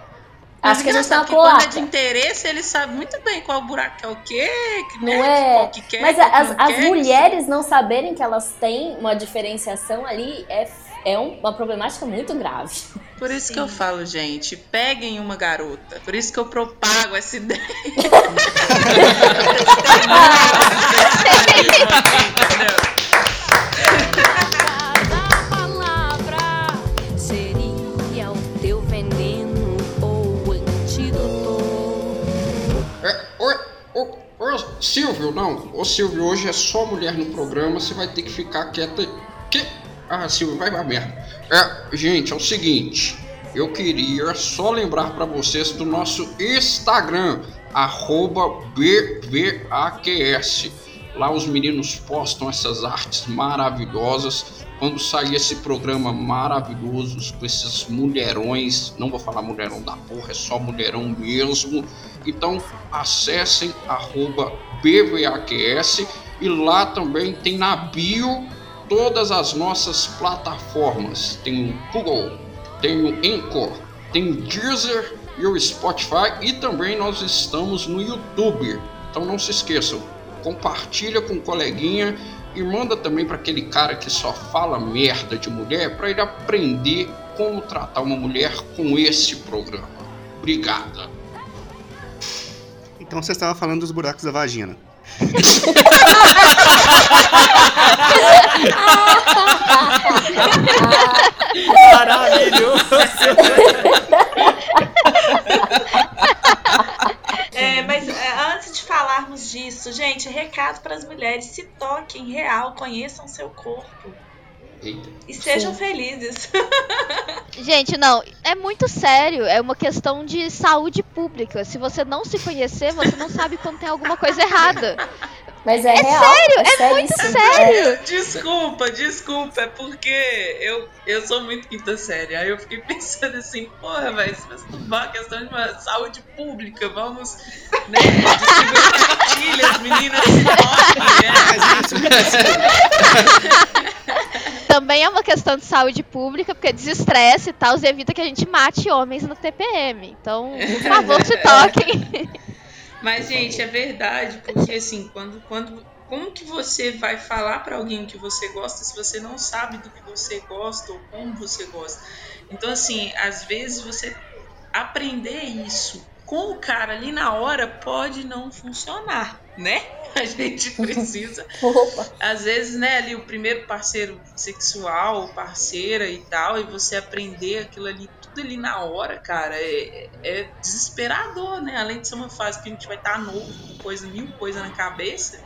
F: Acho que a gente tá
C: quando é de interesse, ele sabe muito bem qual buraco é o quê, que,
F: Não é?
C: qual que quer,
F: Mas
C: que
F: as, as
C: quer.
F: mulheres não saberem que elas têm uma diferenciação ali é, é um- uma problemática muito grave.
C: Por isso que eu falo, gente, peguem uma garota. Por isso que eu propago essa ideia.
H: Silvio, não. Ô Silvio, hoje é só mulher no programa, você vai ter que ficar quieta. Que? Ah, Silvio, vai pra merda. É, gente, é o seguinte. Eu queria só lembrar pra vocês do nosso Instagram, arroba BVAQS. Lá os meninos postam essas artes maravilhosas. Quando sair esse programa maravilhoso com esses mulherões, não vou falar mulherão da porra, é só mulherão mesmo. Então acessem arroba BVAQS e lá também tem na bio todas as nossas plataformas. Tem o Google, tem o Anchor, tem o Deezer e o Spotify e também nós estamos no YouTube. Então não se esqueçam, compartilha com o coleguinha e manda também para aquele cara que só fala merda de mulher para ele aprender como tratar uma mulher com esse programa. Obrigada.
B: Então você estava falando dos buracos da vagina.
E: Maravilhoso.
J: É, mas é, antes de falarmos disso, gente, recado para as mulheres: se toquem real, conheçam seu corpo
H: Eita.
J: e sejam
F: Sim.
J: felizes.
D: Gente, não, é muito sério. É uma questão de saúde pública. Se você não se conhecer, você não sabe quando tem alguma coisa errada.
F: Mas é,
D: É
F: real.
D: sério, é muito
F: seríssimo.
D: sério.
C: Desculpa, desculpa, é porque eu, eu sou muito quinta série. Aí eu fiquei pensando assim, porra, se fosse uma questão de uma saúde pública, vamos, né, distribuir as meninas se toquem, né?
D: Também é uma questão de saúde pública, porque desestresse e tal, e evita que a gente mate homens no TPM. Então, por favor, se toquem.
C: Mas, gente, é verdade, porque assim, quando, quando, como que você vai falar pra alguém que você gosta se você não sabe do que você gosta ou como você gosta? Então, assim, às vezes você aprender isso com o cara ali na hora pode não funcionar, né? A gente precisa
F: Opa.
C: às vezes, né, ali o primeiro parceiro sexual, parceira e tal, e você aprender aquilo ali, tudo ali na hora, cara, é, é desesperador, né? Além de ser uma fase que a gente vai estar novo, com coisa, mil coisas na cabeça.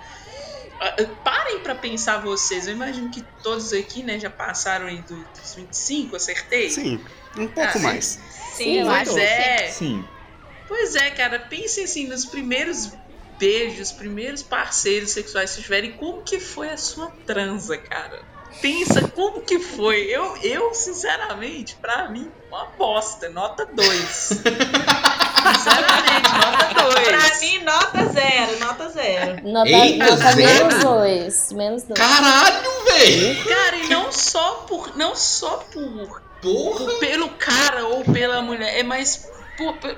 C: Ah, ah, Parem pra pensar vocês, eu imagino que todos aqui, né, já passaram aí do- dos 25, acertei?
B: Sim, um pouco
C: Ah, sim.
B: mais.
C: Sim, pois
D: acho.
C: é.
G: Sim.
C: Pois é, cara, pensem assim nos primeiros beijos, primeiros parceiros sexuais que tiverem, como que foi a sua transa, cara? Pensa como que foi. Eu, eu sinceramente, pra mim, uma bosta, nota 2. sinceramente, nota 2.
J: pra mim, nota zero, nota zero.
F: Nota,
H: Eita,
F: nota
H: zero?
F: menos dois. Menos dois.
H: Caralho, velho!
C: Cara, e não só por. Não só por.
H: Porra!
C: por- pelo cara ou pela mulher, é mais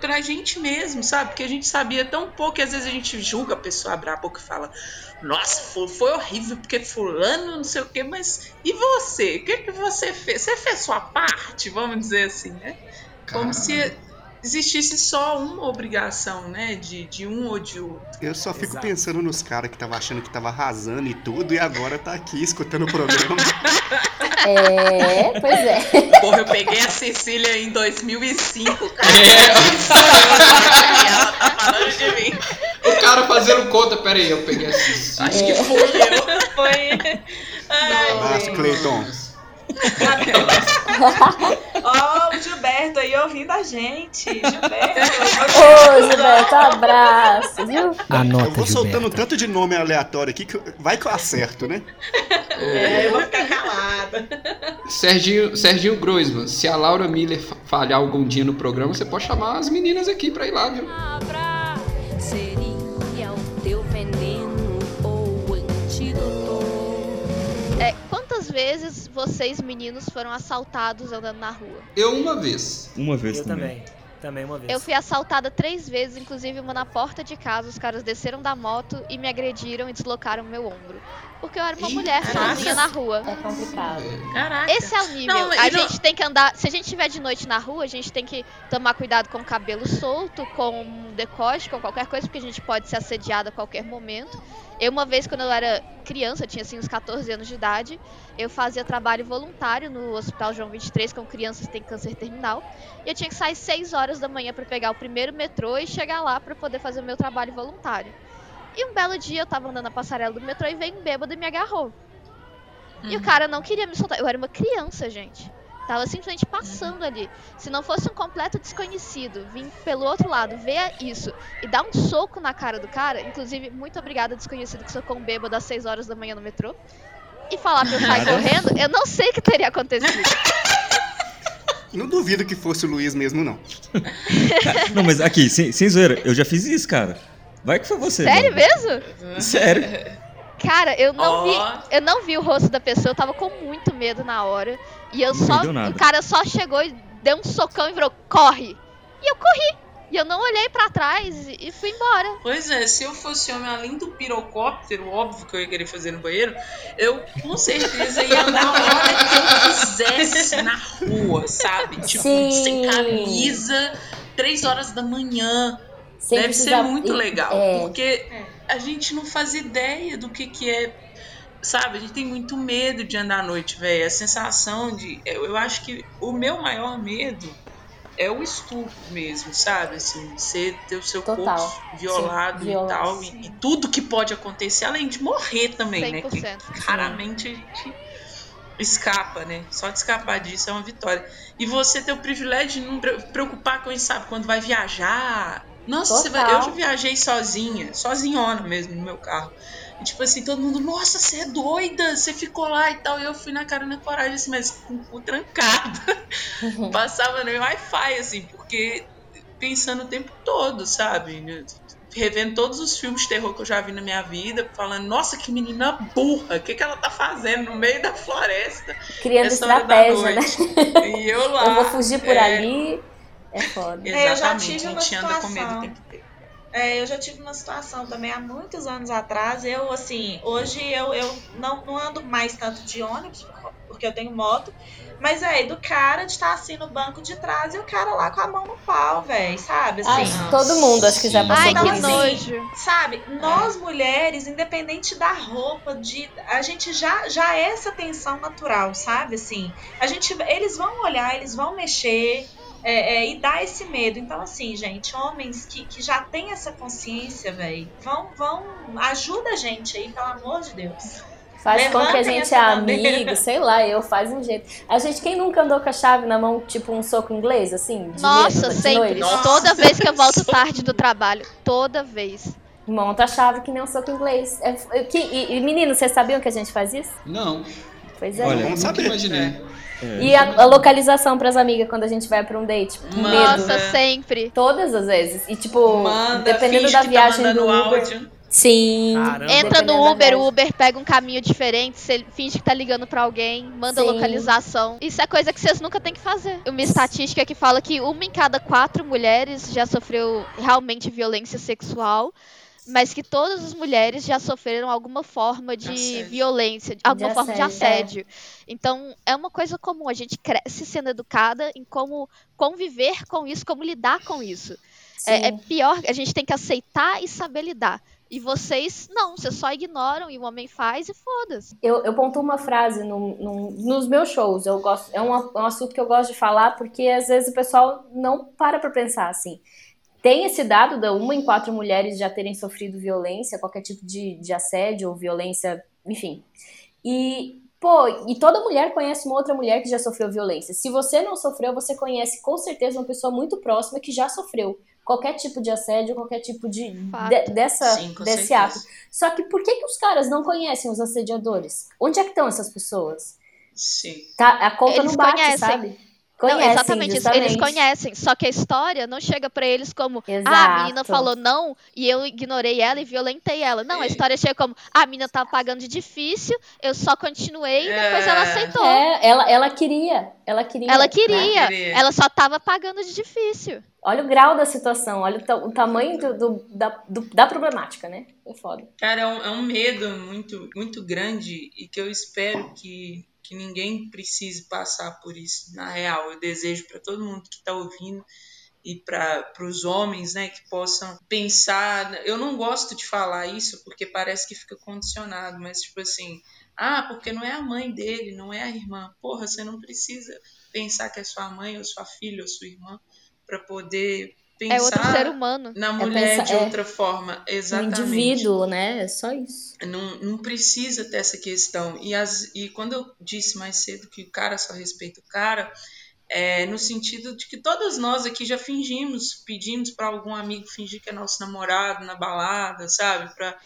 C: pra gente mesmo, sabe? Porque a gente sabia tão pouco que às vezes a gente julga a pessoa, abre a boca e fala: Nossa, foi, foi horrível porque Fulano, não sei o quê, mas e você? O que, que você fez? Você fez sua parte, vamos dizer assim, né? Como se existisse só uma obrigação, né? De, de um ou de outro.
B: Eu só fico
E: Exato.
B: pensando nos caras que tava achando que tava arrasando e tudo, e agora tá aqui escutando o programa.
F: É, pois é.
C: Porra, eu peguei a Cecília em 2005, cara.
H: É.
C: E ela tá falando de mim.
H: O cara fazendo conta, pera aí, eu peguei assim.
C: Acho que fui eu.
J: Foi. Ai,
B: Abraço,
J: gente.
B: Cleiton.
J: Ó, o Gilberto aí ouvindo a gente. Gilberto.
F: Ô, Gilberto, abraço, viu?
E: Anota,
B: Eu vou soltando
E: Gilberto.
B: tanto de nome aleatório aqui que vai que eu acerto, né?
J: É, eu vou ficar calada.
H: Serginho, Serginho Groisman, se a Laura Miller fa- falhar algum dia no programa, você pode chamar as meninas aqui pra ir lá, viu?
I: palavra
D: quantas vezes vocês, meninos, foram assaltados andando na rua?
H: Eu uma vez.
G: Uma vez
E: Eu
G: também.
E: também. Também uma vez.
D: Eu fui assaltada três vezes, inclusive uma na porta de casa. Os caras desceram da moto e me agrediram e deslocaram meu ombro. Porque eu era uma
C: Ih,
D: mulher
C: caraca.
D: sozinha na rua.
F: É complicado.
C: Caraca.
D: Esse é o nível.
C: Não,
D: a
C: não-
D: gente tem que andar. Se a gente estiver de noite na rua, a gente tem que tomar cuidado com o cabelo solto, com um decote, com qualquer coisa, porque a gente pode ser assediada a qualquer momento. Eu, uma vez, quando eu era criança, tinha assim uns 14 anos de idade, eu fazia trabalho voluntário no Hospital João 23 com crianças que têm câncer terminal. E eu tinha que sair 6 horas da manhã para pegar o primeiro metrô e chegar lá para poder fazer o meu trabalho voluntário. E um belo dia eu tava andando na passarela do metrô e veio um bêbado e me agarrou. E o
C: Uhum.
D: cara não queria me soltar. Eu era uma criança, gente. Tava simplesmente passando ali. Se não fosse um completo desconhecido vir pelo outro lado, ver isso e dar um soco na cara do cara, inclusive, muito obrigada, desconhecido, que socou um bêbado às 6 horas da manhã no metrô, e falar pra eu sair correndo, eu não sei o que teria acontecido.
B: Não duvido que fosse o Luiz mesmo, não.
G: Não, mas aqui, sem, sem zoeira, eu já fiz isso, cara. Vai que foi você.
D: Sério
G: mano.
D: mesmo?
G: Sério.
D: Cara, eu não
C: Ó.
D: vi. Eu não vi o rosto da pessoa, eu tava com muito medo na hora. E eu
G: Não
D: só.
G: deu nada.
D: O cara só chegou e deu um socão e virou, corre! E eu corri. E eu não olhei pra trás e e fui embora.
C: Pois é, se eu fosse homem além do pirocóptero, óbvio que eu ia querer fazer no banheiro, eu com certeza ia andar a hora que eu quisesse na rua, sabe? Tipo,
F: Sim.
C: sem camisa, três horas da manhã.
F: Sem
C: Deve ser
F: precisar-
C: muito
F: e-
C: legal,
F: é.
C: porque a gente não faz ideia do que, que é. Sabe, a gente tem muito medo de andar à noite, velho. A sensação de. Eu, eu acho que o meu maior medo é o estupro mesmo, sabe? Assim, você ter o seu
F: Total.
C: corpo violado
F: Sim,
C: e tal. E, e tudo que pode acontecer, além de morrer também, né? Que
D: 100%.
C: raramente a gente escapa, né? Só de escapar disso é uma vitória. E você ter o privilégio de não pre- preocupar com isso, sabe? Quando vai viajar. Nossa, você vai- eu já viajei sozinha, sozinhona mesmo, no meu carro. E, tipo assim, todo mundo, nossa, você é doida, você ficou lá e tal. E eu fui na cara na coragem, assim, mas com o cu trancado. Passava no Wi-Fi, assim, porque pensando o tempo todo, sabe? Revendo todos os filmes de terror que eu já vi na minha vida, falando, nossa, que menina burra, o que, que ela tá fazendo no meio da floresta?
F: Criando estratégia, né?
C: noite?" E eu lá.
F: Eu vou fugir por
C: é,
F: ali. É foda.
J: É, eu já
C: Exatamente,
J: tive
C: a
J: uma
C: gente anda com medo o
J: situação.
C: tempo inteiro.
J: É, eu já tive uma situação também há muitos anos atrás. Eu, assim, hoje eu, eu não, não ando mais tanto de ônibus, porque eu tenho moto. Mas, é, do cara de estar assim no banco de trás e o cara lá com a mão no pau, velho, sabe?
F: Ai,
J: Assim,
F: todo mundo acho que já passou
D: Ai,
J: Então,
F: por
D: que
F: isso.
J: assim,
D: nojo.
J: Sabe, nós mulheres, independente da roupa, de a gente já já é essa tensão natural, sabe? Assim, a gente, eles vão olhar, eles vão mexer é, é, e dar esse medo. Então, assim, gente, homens que, que já têm essa consciência, velho, vão, vão, ajuda a gente aí, pelo amor de Deus.
F: Faz com que a
J: Levantem
F: gente é
J: bandeira.
F: amigo, sei lá, eu faz um jeito. A gente, quem nunca andou com a chave na mão, tipo um soco inglês, assim? De
D: Nossa,
F: medo,
D: sempre.
C: Nossa.
D: Toda vez que eu volto tarde do trabalho. Toda vez.
F: Monta a chave que nem um soco inglês. É, é que, e, e meninos, vocês sabiam que a gente faz isso?
H: Não,
F: Pois é.
G: Olha,
B: Vamos
H: nunca
B: saber.
H: imaginei.
G: É.
F: E a, a localização pras amigas quando a gente vai pra um date? Medo.
D: Nossa, sempre.
F: Todas as vezes. E tipo,
C: Manda,
F: dependendo da
C: tá
F: viagem do
C: mandando
F: Uber.
C: áudio.
F: Sim.
E: Caramba.
D: Entra no Uber, o Uber pega um caminho diferente, você finge que tá ligando pra alguém, manda
F: Sim.
D: localização. Isso é coisa que vocês nunca têm que fazer. Uma estatística que fala que uma em cada quatro mulheres já sofreu realmente violência sexual. Mas que todas as mulheres já sofreram alguma forma de
C: Assédio.
D: violência, alguma forma de
F: assédio, é.
D: Então, é uma coisa comum. A gente cresce sendo educada em como conviver com isso, como lidar com isso. É, é pior, a gente tem que aceitar e saber lidar. E vocês, não, vocês só ignoram e o homem faz e foda-se.
F: Eu, eu pontuo uma frase num- num- nos meus shows. Eu gosto, é um, é um assunto que eu gosto de falar porque às vezes o pessoal não para pra pensar assim. Tem esse dado da uma em quatro mulheres já terem sofrido violência, qualquer tipo de, de assédio ou violência, enfim. E, pô, e toda mulher conhece uma outra mulher que já sofreu violência. Se você não sofreu, você conhece com certeza uma pessoa muito próxima que já sofreu qualquer tipo de assédio, qualquer tipo de, de- dessa,
C: Sim,
F: desse
C: certeza.
F: ato. Só que por que, que os caras não conhecem os assediadores? Onde é que estão essas pessoas?
C: Sim.
F: Tá, a conta
D: Eles
F: não bate,
D: conhecem.
F: sabe?
D: Não,
F: Conhecem,
D: exatamente isso. Eles conhecem. Só que a história não chega pra eles como ah, a menina falou não e eu ignorei ela e violentei ela. Não, a história chega como "Ah, a menina tava pagando de difícil, eu só continuei e depois ela
C: É.
D: aceitou.
F: É, ela, ela queria, ela queria.
D: Ela queria,
C: Queria.
D: ela só tava pagando de difícil.
F: Olha o grau da situação, olha o, o tamanho do, do- da, do- da problemática, né? É foda.
C: Cara, é um, é um medo muito, muito grande e que eu espero que, que ninguém precise passar por isso. Na real, eu desejo para todo mundo que está ouvindo e para os homens, né, que possam pensar. Eu não gosto de falar isso porque parece que fica condicionado, mas tipo assim, ah, porque não é a mãe dele, não é a irmã. Porra, você não precisa pensar que é sua mãe ou sua filha ou sua irmã para poder pensar
D: É outro ser humano.
C: na mulher
F: pensar-
C: de
F: é.
C: outra forma.
F: Um
C: Exatamente.
F: indivíduo, né? É só isso.
C: Não, não precisa ter essa questão. E, as, e quando eu disse mais cedo que o cara só respeita o cara, é no sentido de que todas nós aqui já fingimos, pedimos para algum amigo fingir que é nosso namorado na balada, sabe? Pra,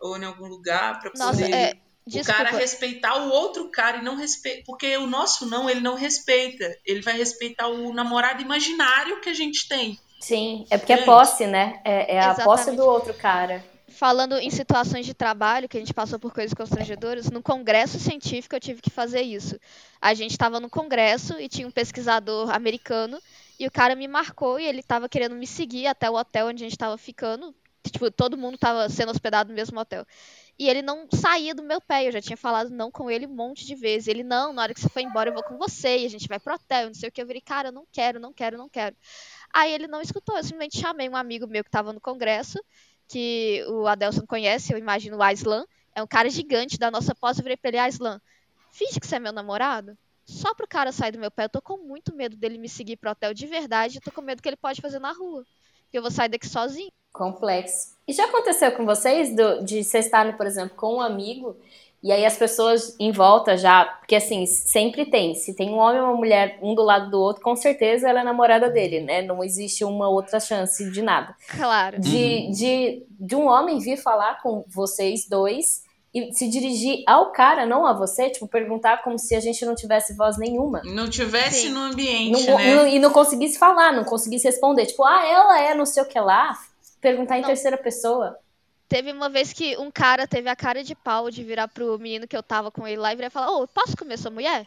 C: ou em algum lugar, para poder
D: é,
C: o
D: desculpa.
C: cara respeitar o outro cara e não respeitar. Porque o nosso não, ele não respeita. Ele vai respeitar o namorado imaginário que a gente tem.
F: Sim, é porque é
C: Gente.
F: posse, né? É, é a
D: Exatamente.
F: posse do outro cara.
D: Falando em situações de trabalho, que a gente passou por coisas constrangedoras, no congresso científico eu tive que fazer isso. A gente estava no congresso e tinha um pesquisador americano e o cara me marcou e ele estava querendo me seguir até o hotel onde a gente estava ficando. Tipo, todo mundo estava sendo hospedado no mesmo hotel. E ele não saía do meu pé, eu já tinha falado não com ele um monte de vezes. Ele, não, na hora que você for embora eu vou com você e a gente vai pro hotel, não sei o que. Eu virei, cara, eu não quero, não quero, não quero. Aí ele não escutou, eu simplesmente chamei um amigo meu que estava no congresso que o Adelson conhece, eu imagino o Aislan, é um cara gigante da nossa pós, eu virei pra ele, Aislan, finge que você é meu namorado, só pro cara sair do meu pé, eu tô com muito medo dele me seguir pro hotel de verdade, eu tô com medo que ele pode fazer na rua, porque eu vou sair daqui sozinho.
F: Complexo. E já aconteceu com vocês do- de vocês estarem, por exemplo, com um amigo e aí as pessoas em volta já. Porque assim, sempre tem. Se tem um homem e uma mulher, um do lado do outro, com certeza ela é namorada dele, né? Não existe uma outra chance de nada.
D: Claro.
F: De, de, de um homem vir falar com vocês dois e se dirigir ao cara, não a você, tipo, perguntar como se a gente não tivesse voz nenhuma.
C: Não tivesse
D: Sim.
C: no ambiente,
F: Não-
C: né?
F: não- e não conseguisse falar, não conseguisse responder. Tipo, ah, ela é não sei o que lá. Perguntar em
D: Não.
F: terceira pessoa.
D: Teve uma vez que um cara teve a cara de pau de virar pro menino que eu tava com ele lá e virar e falar, ô, posso comer sua mulher?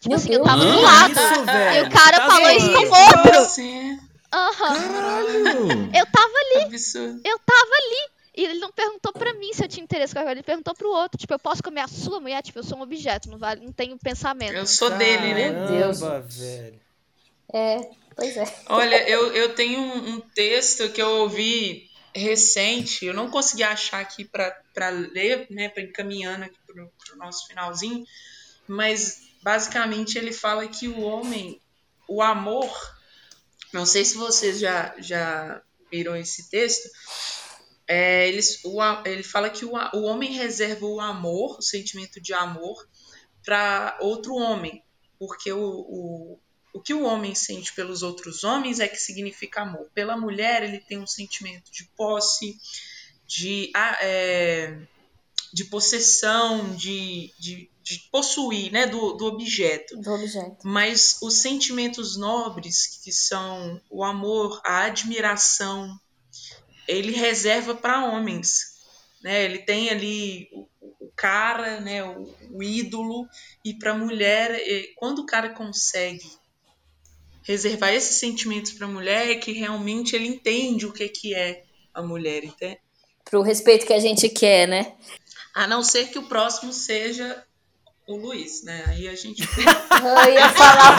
D: Tipo
F: Meu
D: assim, eu tava do lado.
E: Isso?
D: E o cara
E: Tá
D: falou isso com o outro.
C: Assim,
D: Aham.
G: Caralho!
D: Eu tava
C: absurdo.
D: Eu tava ali. E ele não perguntou pra mim se eu tinha interesse com ela, ele perguntou pro outro. Tipo, eu posso comer a sua mulher? Tipo, eu sou um objeto, não, vale, não tenho pensamento.
C: Eu sou dele, né?
F: Meu Deus.
E: Caramba, velho.
F: É, pois é.
C: Olha, eu, eu tenho um, um texto que eu ouvi recente, eu não consegui achar aqui para ler, né, para encaminhando aqui pro, pro nosso finalzinho, mas basicamente ele fala que o homem, o amor, não sei se vocês já, já viram esse texto, é, eles, o, ele fala que o, o homem reserva o amor, o sentimento de amor, para outro homem, porque o, o, o que o homem sente pelos outros homens é que significa amor. Pela mulher, ele tem um sentimento de posse, de, ah, é, de possessão, de, de, de possuir, né, do, do objeto.
F: Do objeto.
C: Mas os sentimentos nobres, que são o amor, a admiração, ele reserva para homens. né? Ele tem ali o, o cara, né? O, o ídolo e para a mulher, quando o cara consegue reservar esses sentimentos para a mulher, é que realmente ele entende o que que é a mulher, entende?
F: Pro respeito que a gente quer, né?
C: A não ser que o próximo seja o Luiz, né? Aí a gente
F: Eu ia falar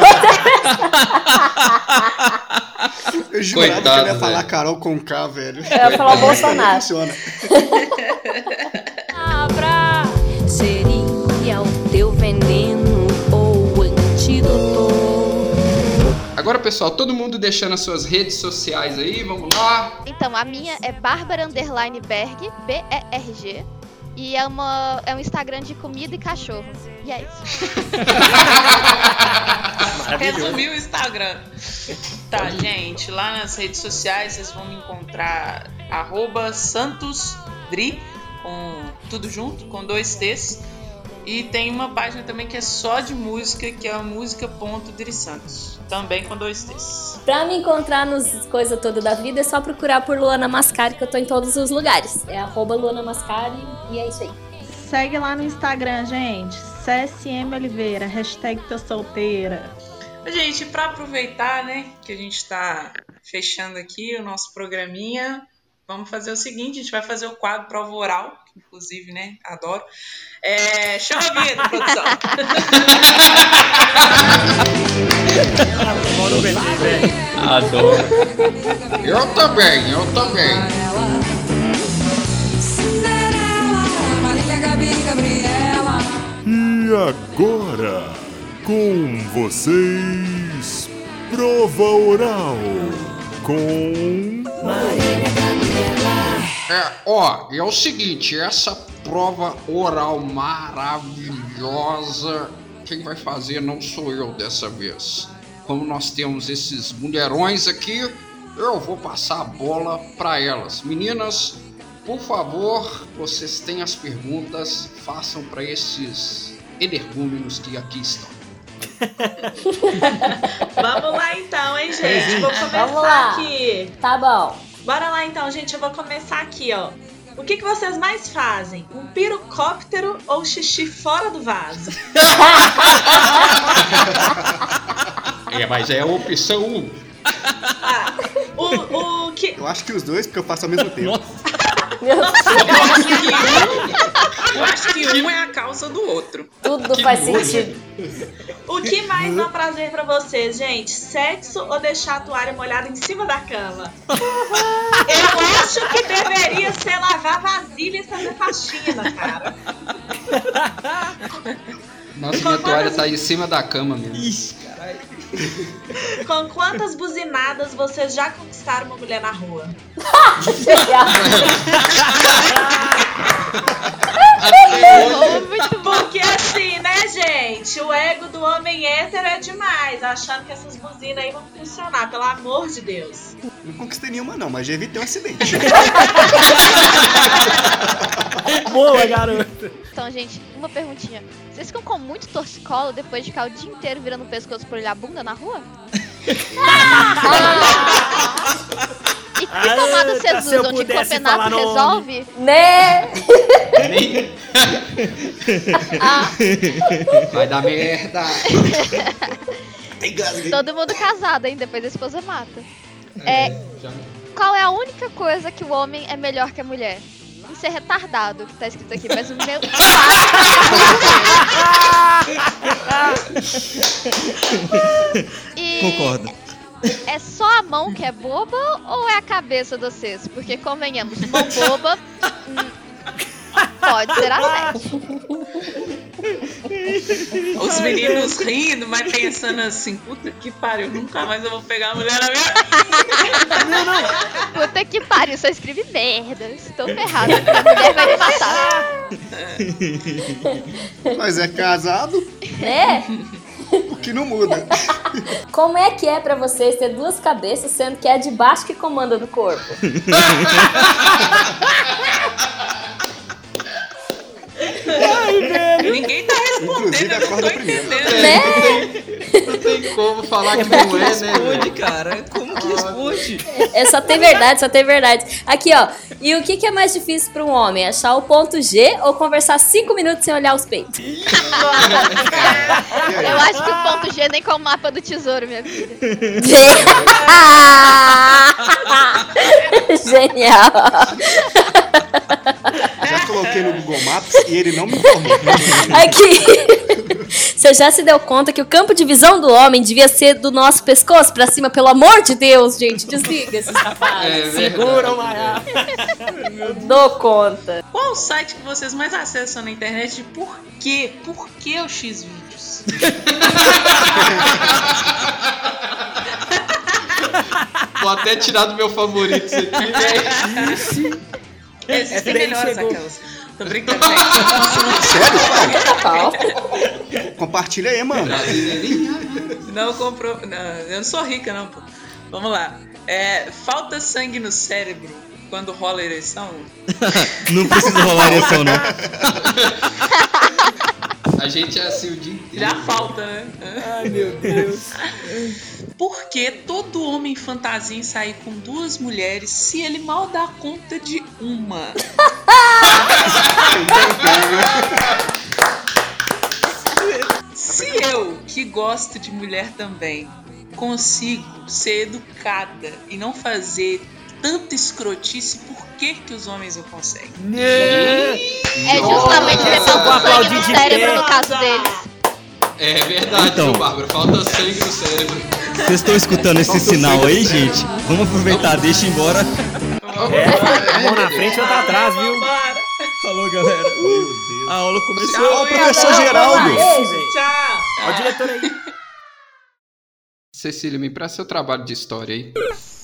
B: Eu jurava que ele ia falar
H: velho.
B: Carol com K, velho.
F: Eu ia falar o Bolsonaro.
B: Funciona.
I: Abra seria o teu veneno
H: Agora, pessoal, todo mundo deixando as suas redes sociais aí, vamos lá.
D: Então, a minha é Bárbara Underline Berg, B-E-R-G. E é, uma, é um Instagram de comida e cachorro. E é isso.
C: Resumiu o Instagram. Tá, gente, lá nas redes sociais vocês vão me encontrar arroba santosdri, com tudo junto, com dois T's. E tem uma página também que é só de música, que é a música.drisantos. Também com dois T's.
F: Pra me encontrar nos coisas todas da vida, é só procurar por Luana Mascari, que eu tô em todos os lugares. É arroba Luana Mascari e é isso aí.
J: Segue lá no Instagram, gente. CSM Oliveira, hashtag tô solteira.
C: Gente, para aproveitar, né, que a gente está fechando aqui o nosso programinha, vamos fazer o seguinte: a gente vai fazer o quadro prova oral, inclusive, né, adoro. É, chama a vinheta, produção.
G: Adoro.
H: Eu também, eu também.
K: E agora, com vocês, prova oral com
H: É, ó, é o seguinte, essa prova oral maravilhosa, quem vai fazer não sou eu dessa vez. Como nós temos esses mulherões aqui, eu vou passar a bola para elas. Meninas, por favor, vocês têm as perguntas, façam para esses energúmenos que aqui estão.
J: Vamos lá então, hein, gente? Vou começar
F: Vamos lá.
J: aqui.
F: Tá bom.
J: Bora lá então, gente. Eu vou começar aqui, ó. O que, que vocês mais fazem? Um pirocóptero ou xixi fora do vaso?
H: É, mas é a opção 1.
J: Ah, o, o que.
B: Eu acho que os dois, porque eu faço ao mesmo tempo.
F: Meu Deus,
C: Eu acho que um é a causa do outro.
F: tudo faz sentido.
J: O que mais dá prazer pra vocês, gente? Sexo ou deixar a toalha molhada em cima da cama? Eu acho que deveria ser lavar vasilha e fazer faxina, cara.
H: Nossa, minha toalha tá em cima da cama mesmo.
J: Com quantas buzinadas vocês já conquistaram uma mulher na rua? Porque assim, né, gente? O ego do homem hétero é demais, achando que essas buzinas aí vão funcionar, pelo amor de Deus.
B: Não conquistei nenhuma, não, mas já evitei um acidente.
E: Boa, garoto.
D: Então, gente, uma perguntinha. Vocês ficam com muito torcicolo depois de ficar o dia inteiro virando o pescoço pra olhar a bunda na rua? E que
E: Ah,
D: tomada vocês
E: tá,
D: usam? De
E: nome.
D: resolve?
F: Né?
H: Vai dar merda.
D: Todo mundo casado, hein? Depois a esposa mata. É, qual é a única coisa que o homem é melhor que a mulher? Em ser retardado, que tá escrito aqui, mas o meu. E
L: Concordo.
D: É só a mão que é boba ou é a cabeça de vocês? Porque convenhamos, mão boba pode ser a sete.
C: Os meninos rindo, mas pensando assim, puta que pariu, nunca mais eu vou pegar a mulher na minha
D: Puta que pariu, só escrevi merda. Estou ferrada, porque a mulher vai me matar.
B: Mas é casado, o que não muda.
F: Como é que é pra vocês ter duas cabeças, sendo que é de baixo que comanda no corpo?
C: Ninguém tá
B: acorda primeiro.
H: Não Não tem como falar que não é, né?
L: Responde,
H: velho?
L: cara. Como que responde?
F: É, só tem verdade, só tem verdade. Aqui, ó. E o que, que é mais difícil pra um homem? Achar o ponto G ou conversar cinco minutos sem olhar os peitos?
D: Eu acho que o ponto G nem com o mapa do tesouro, minha filha.
F: Genial.
B: Maps e ele não me informou.
F: Aqui. Você já se deu conta que o campo de visão do homem devia ser do nosso pescoço pra cima, pelo amor de Deus, gente. Desliga esses safados.
H: É
E: Segura o. Maiá.
F: Dou conta.
C: Qual o site que vocês mais acessam na internet e por quê? Por que o X-Vídeos?
H: Vou até tirar do meu favorito isso aqui, velho.
C: Existem
E: Essa daí
C: melhores aquelas. Tô brincando.
B: Sério? Compartilha aí, mano.
C: Não comprou. Não, eu não sou rica, não, pô. Vamos lá. É, falta sangue no cérebro quando rola ereção?
L: Não precisa rolar ereção, não.
H: A gente é assim o dia inteiro.
C: Já falta, né?
E: Ai, meu Deus.
C: Por que todo homem fantasia em sair com duas mulheres se ele mal dá conta de uma? Se eu, que gosto de mulher também, consigo ser educada e não fazer tanta escrotice, por que, que os homens não conseguem?
D: É justamente
E: Nossa,
D: porque
E: eu vou
D: falta sangue no
E: de
D: cérebro
E: pé.
D: no caso deles.
H: É verdade,
L: Então.
H: Bárbara? Falta sangue no cérebro.
L: Vocês estão escutando esse sinal aí, gente? Vamos aproveitar, deixa embora.
E: É, mão na frente e outra atrás, viu?
L: Falou, galera.
B: Meu Deus.
L: A aula começou.
C: Tchau,
B: Ô, professor Geraldo.
C: Tchau!
E: Ó o diretor aí.
H: Cecília, me presta seu trabalho de história aí.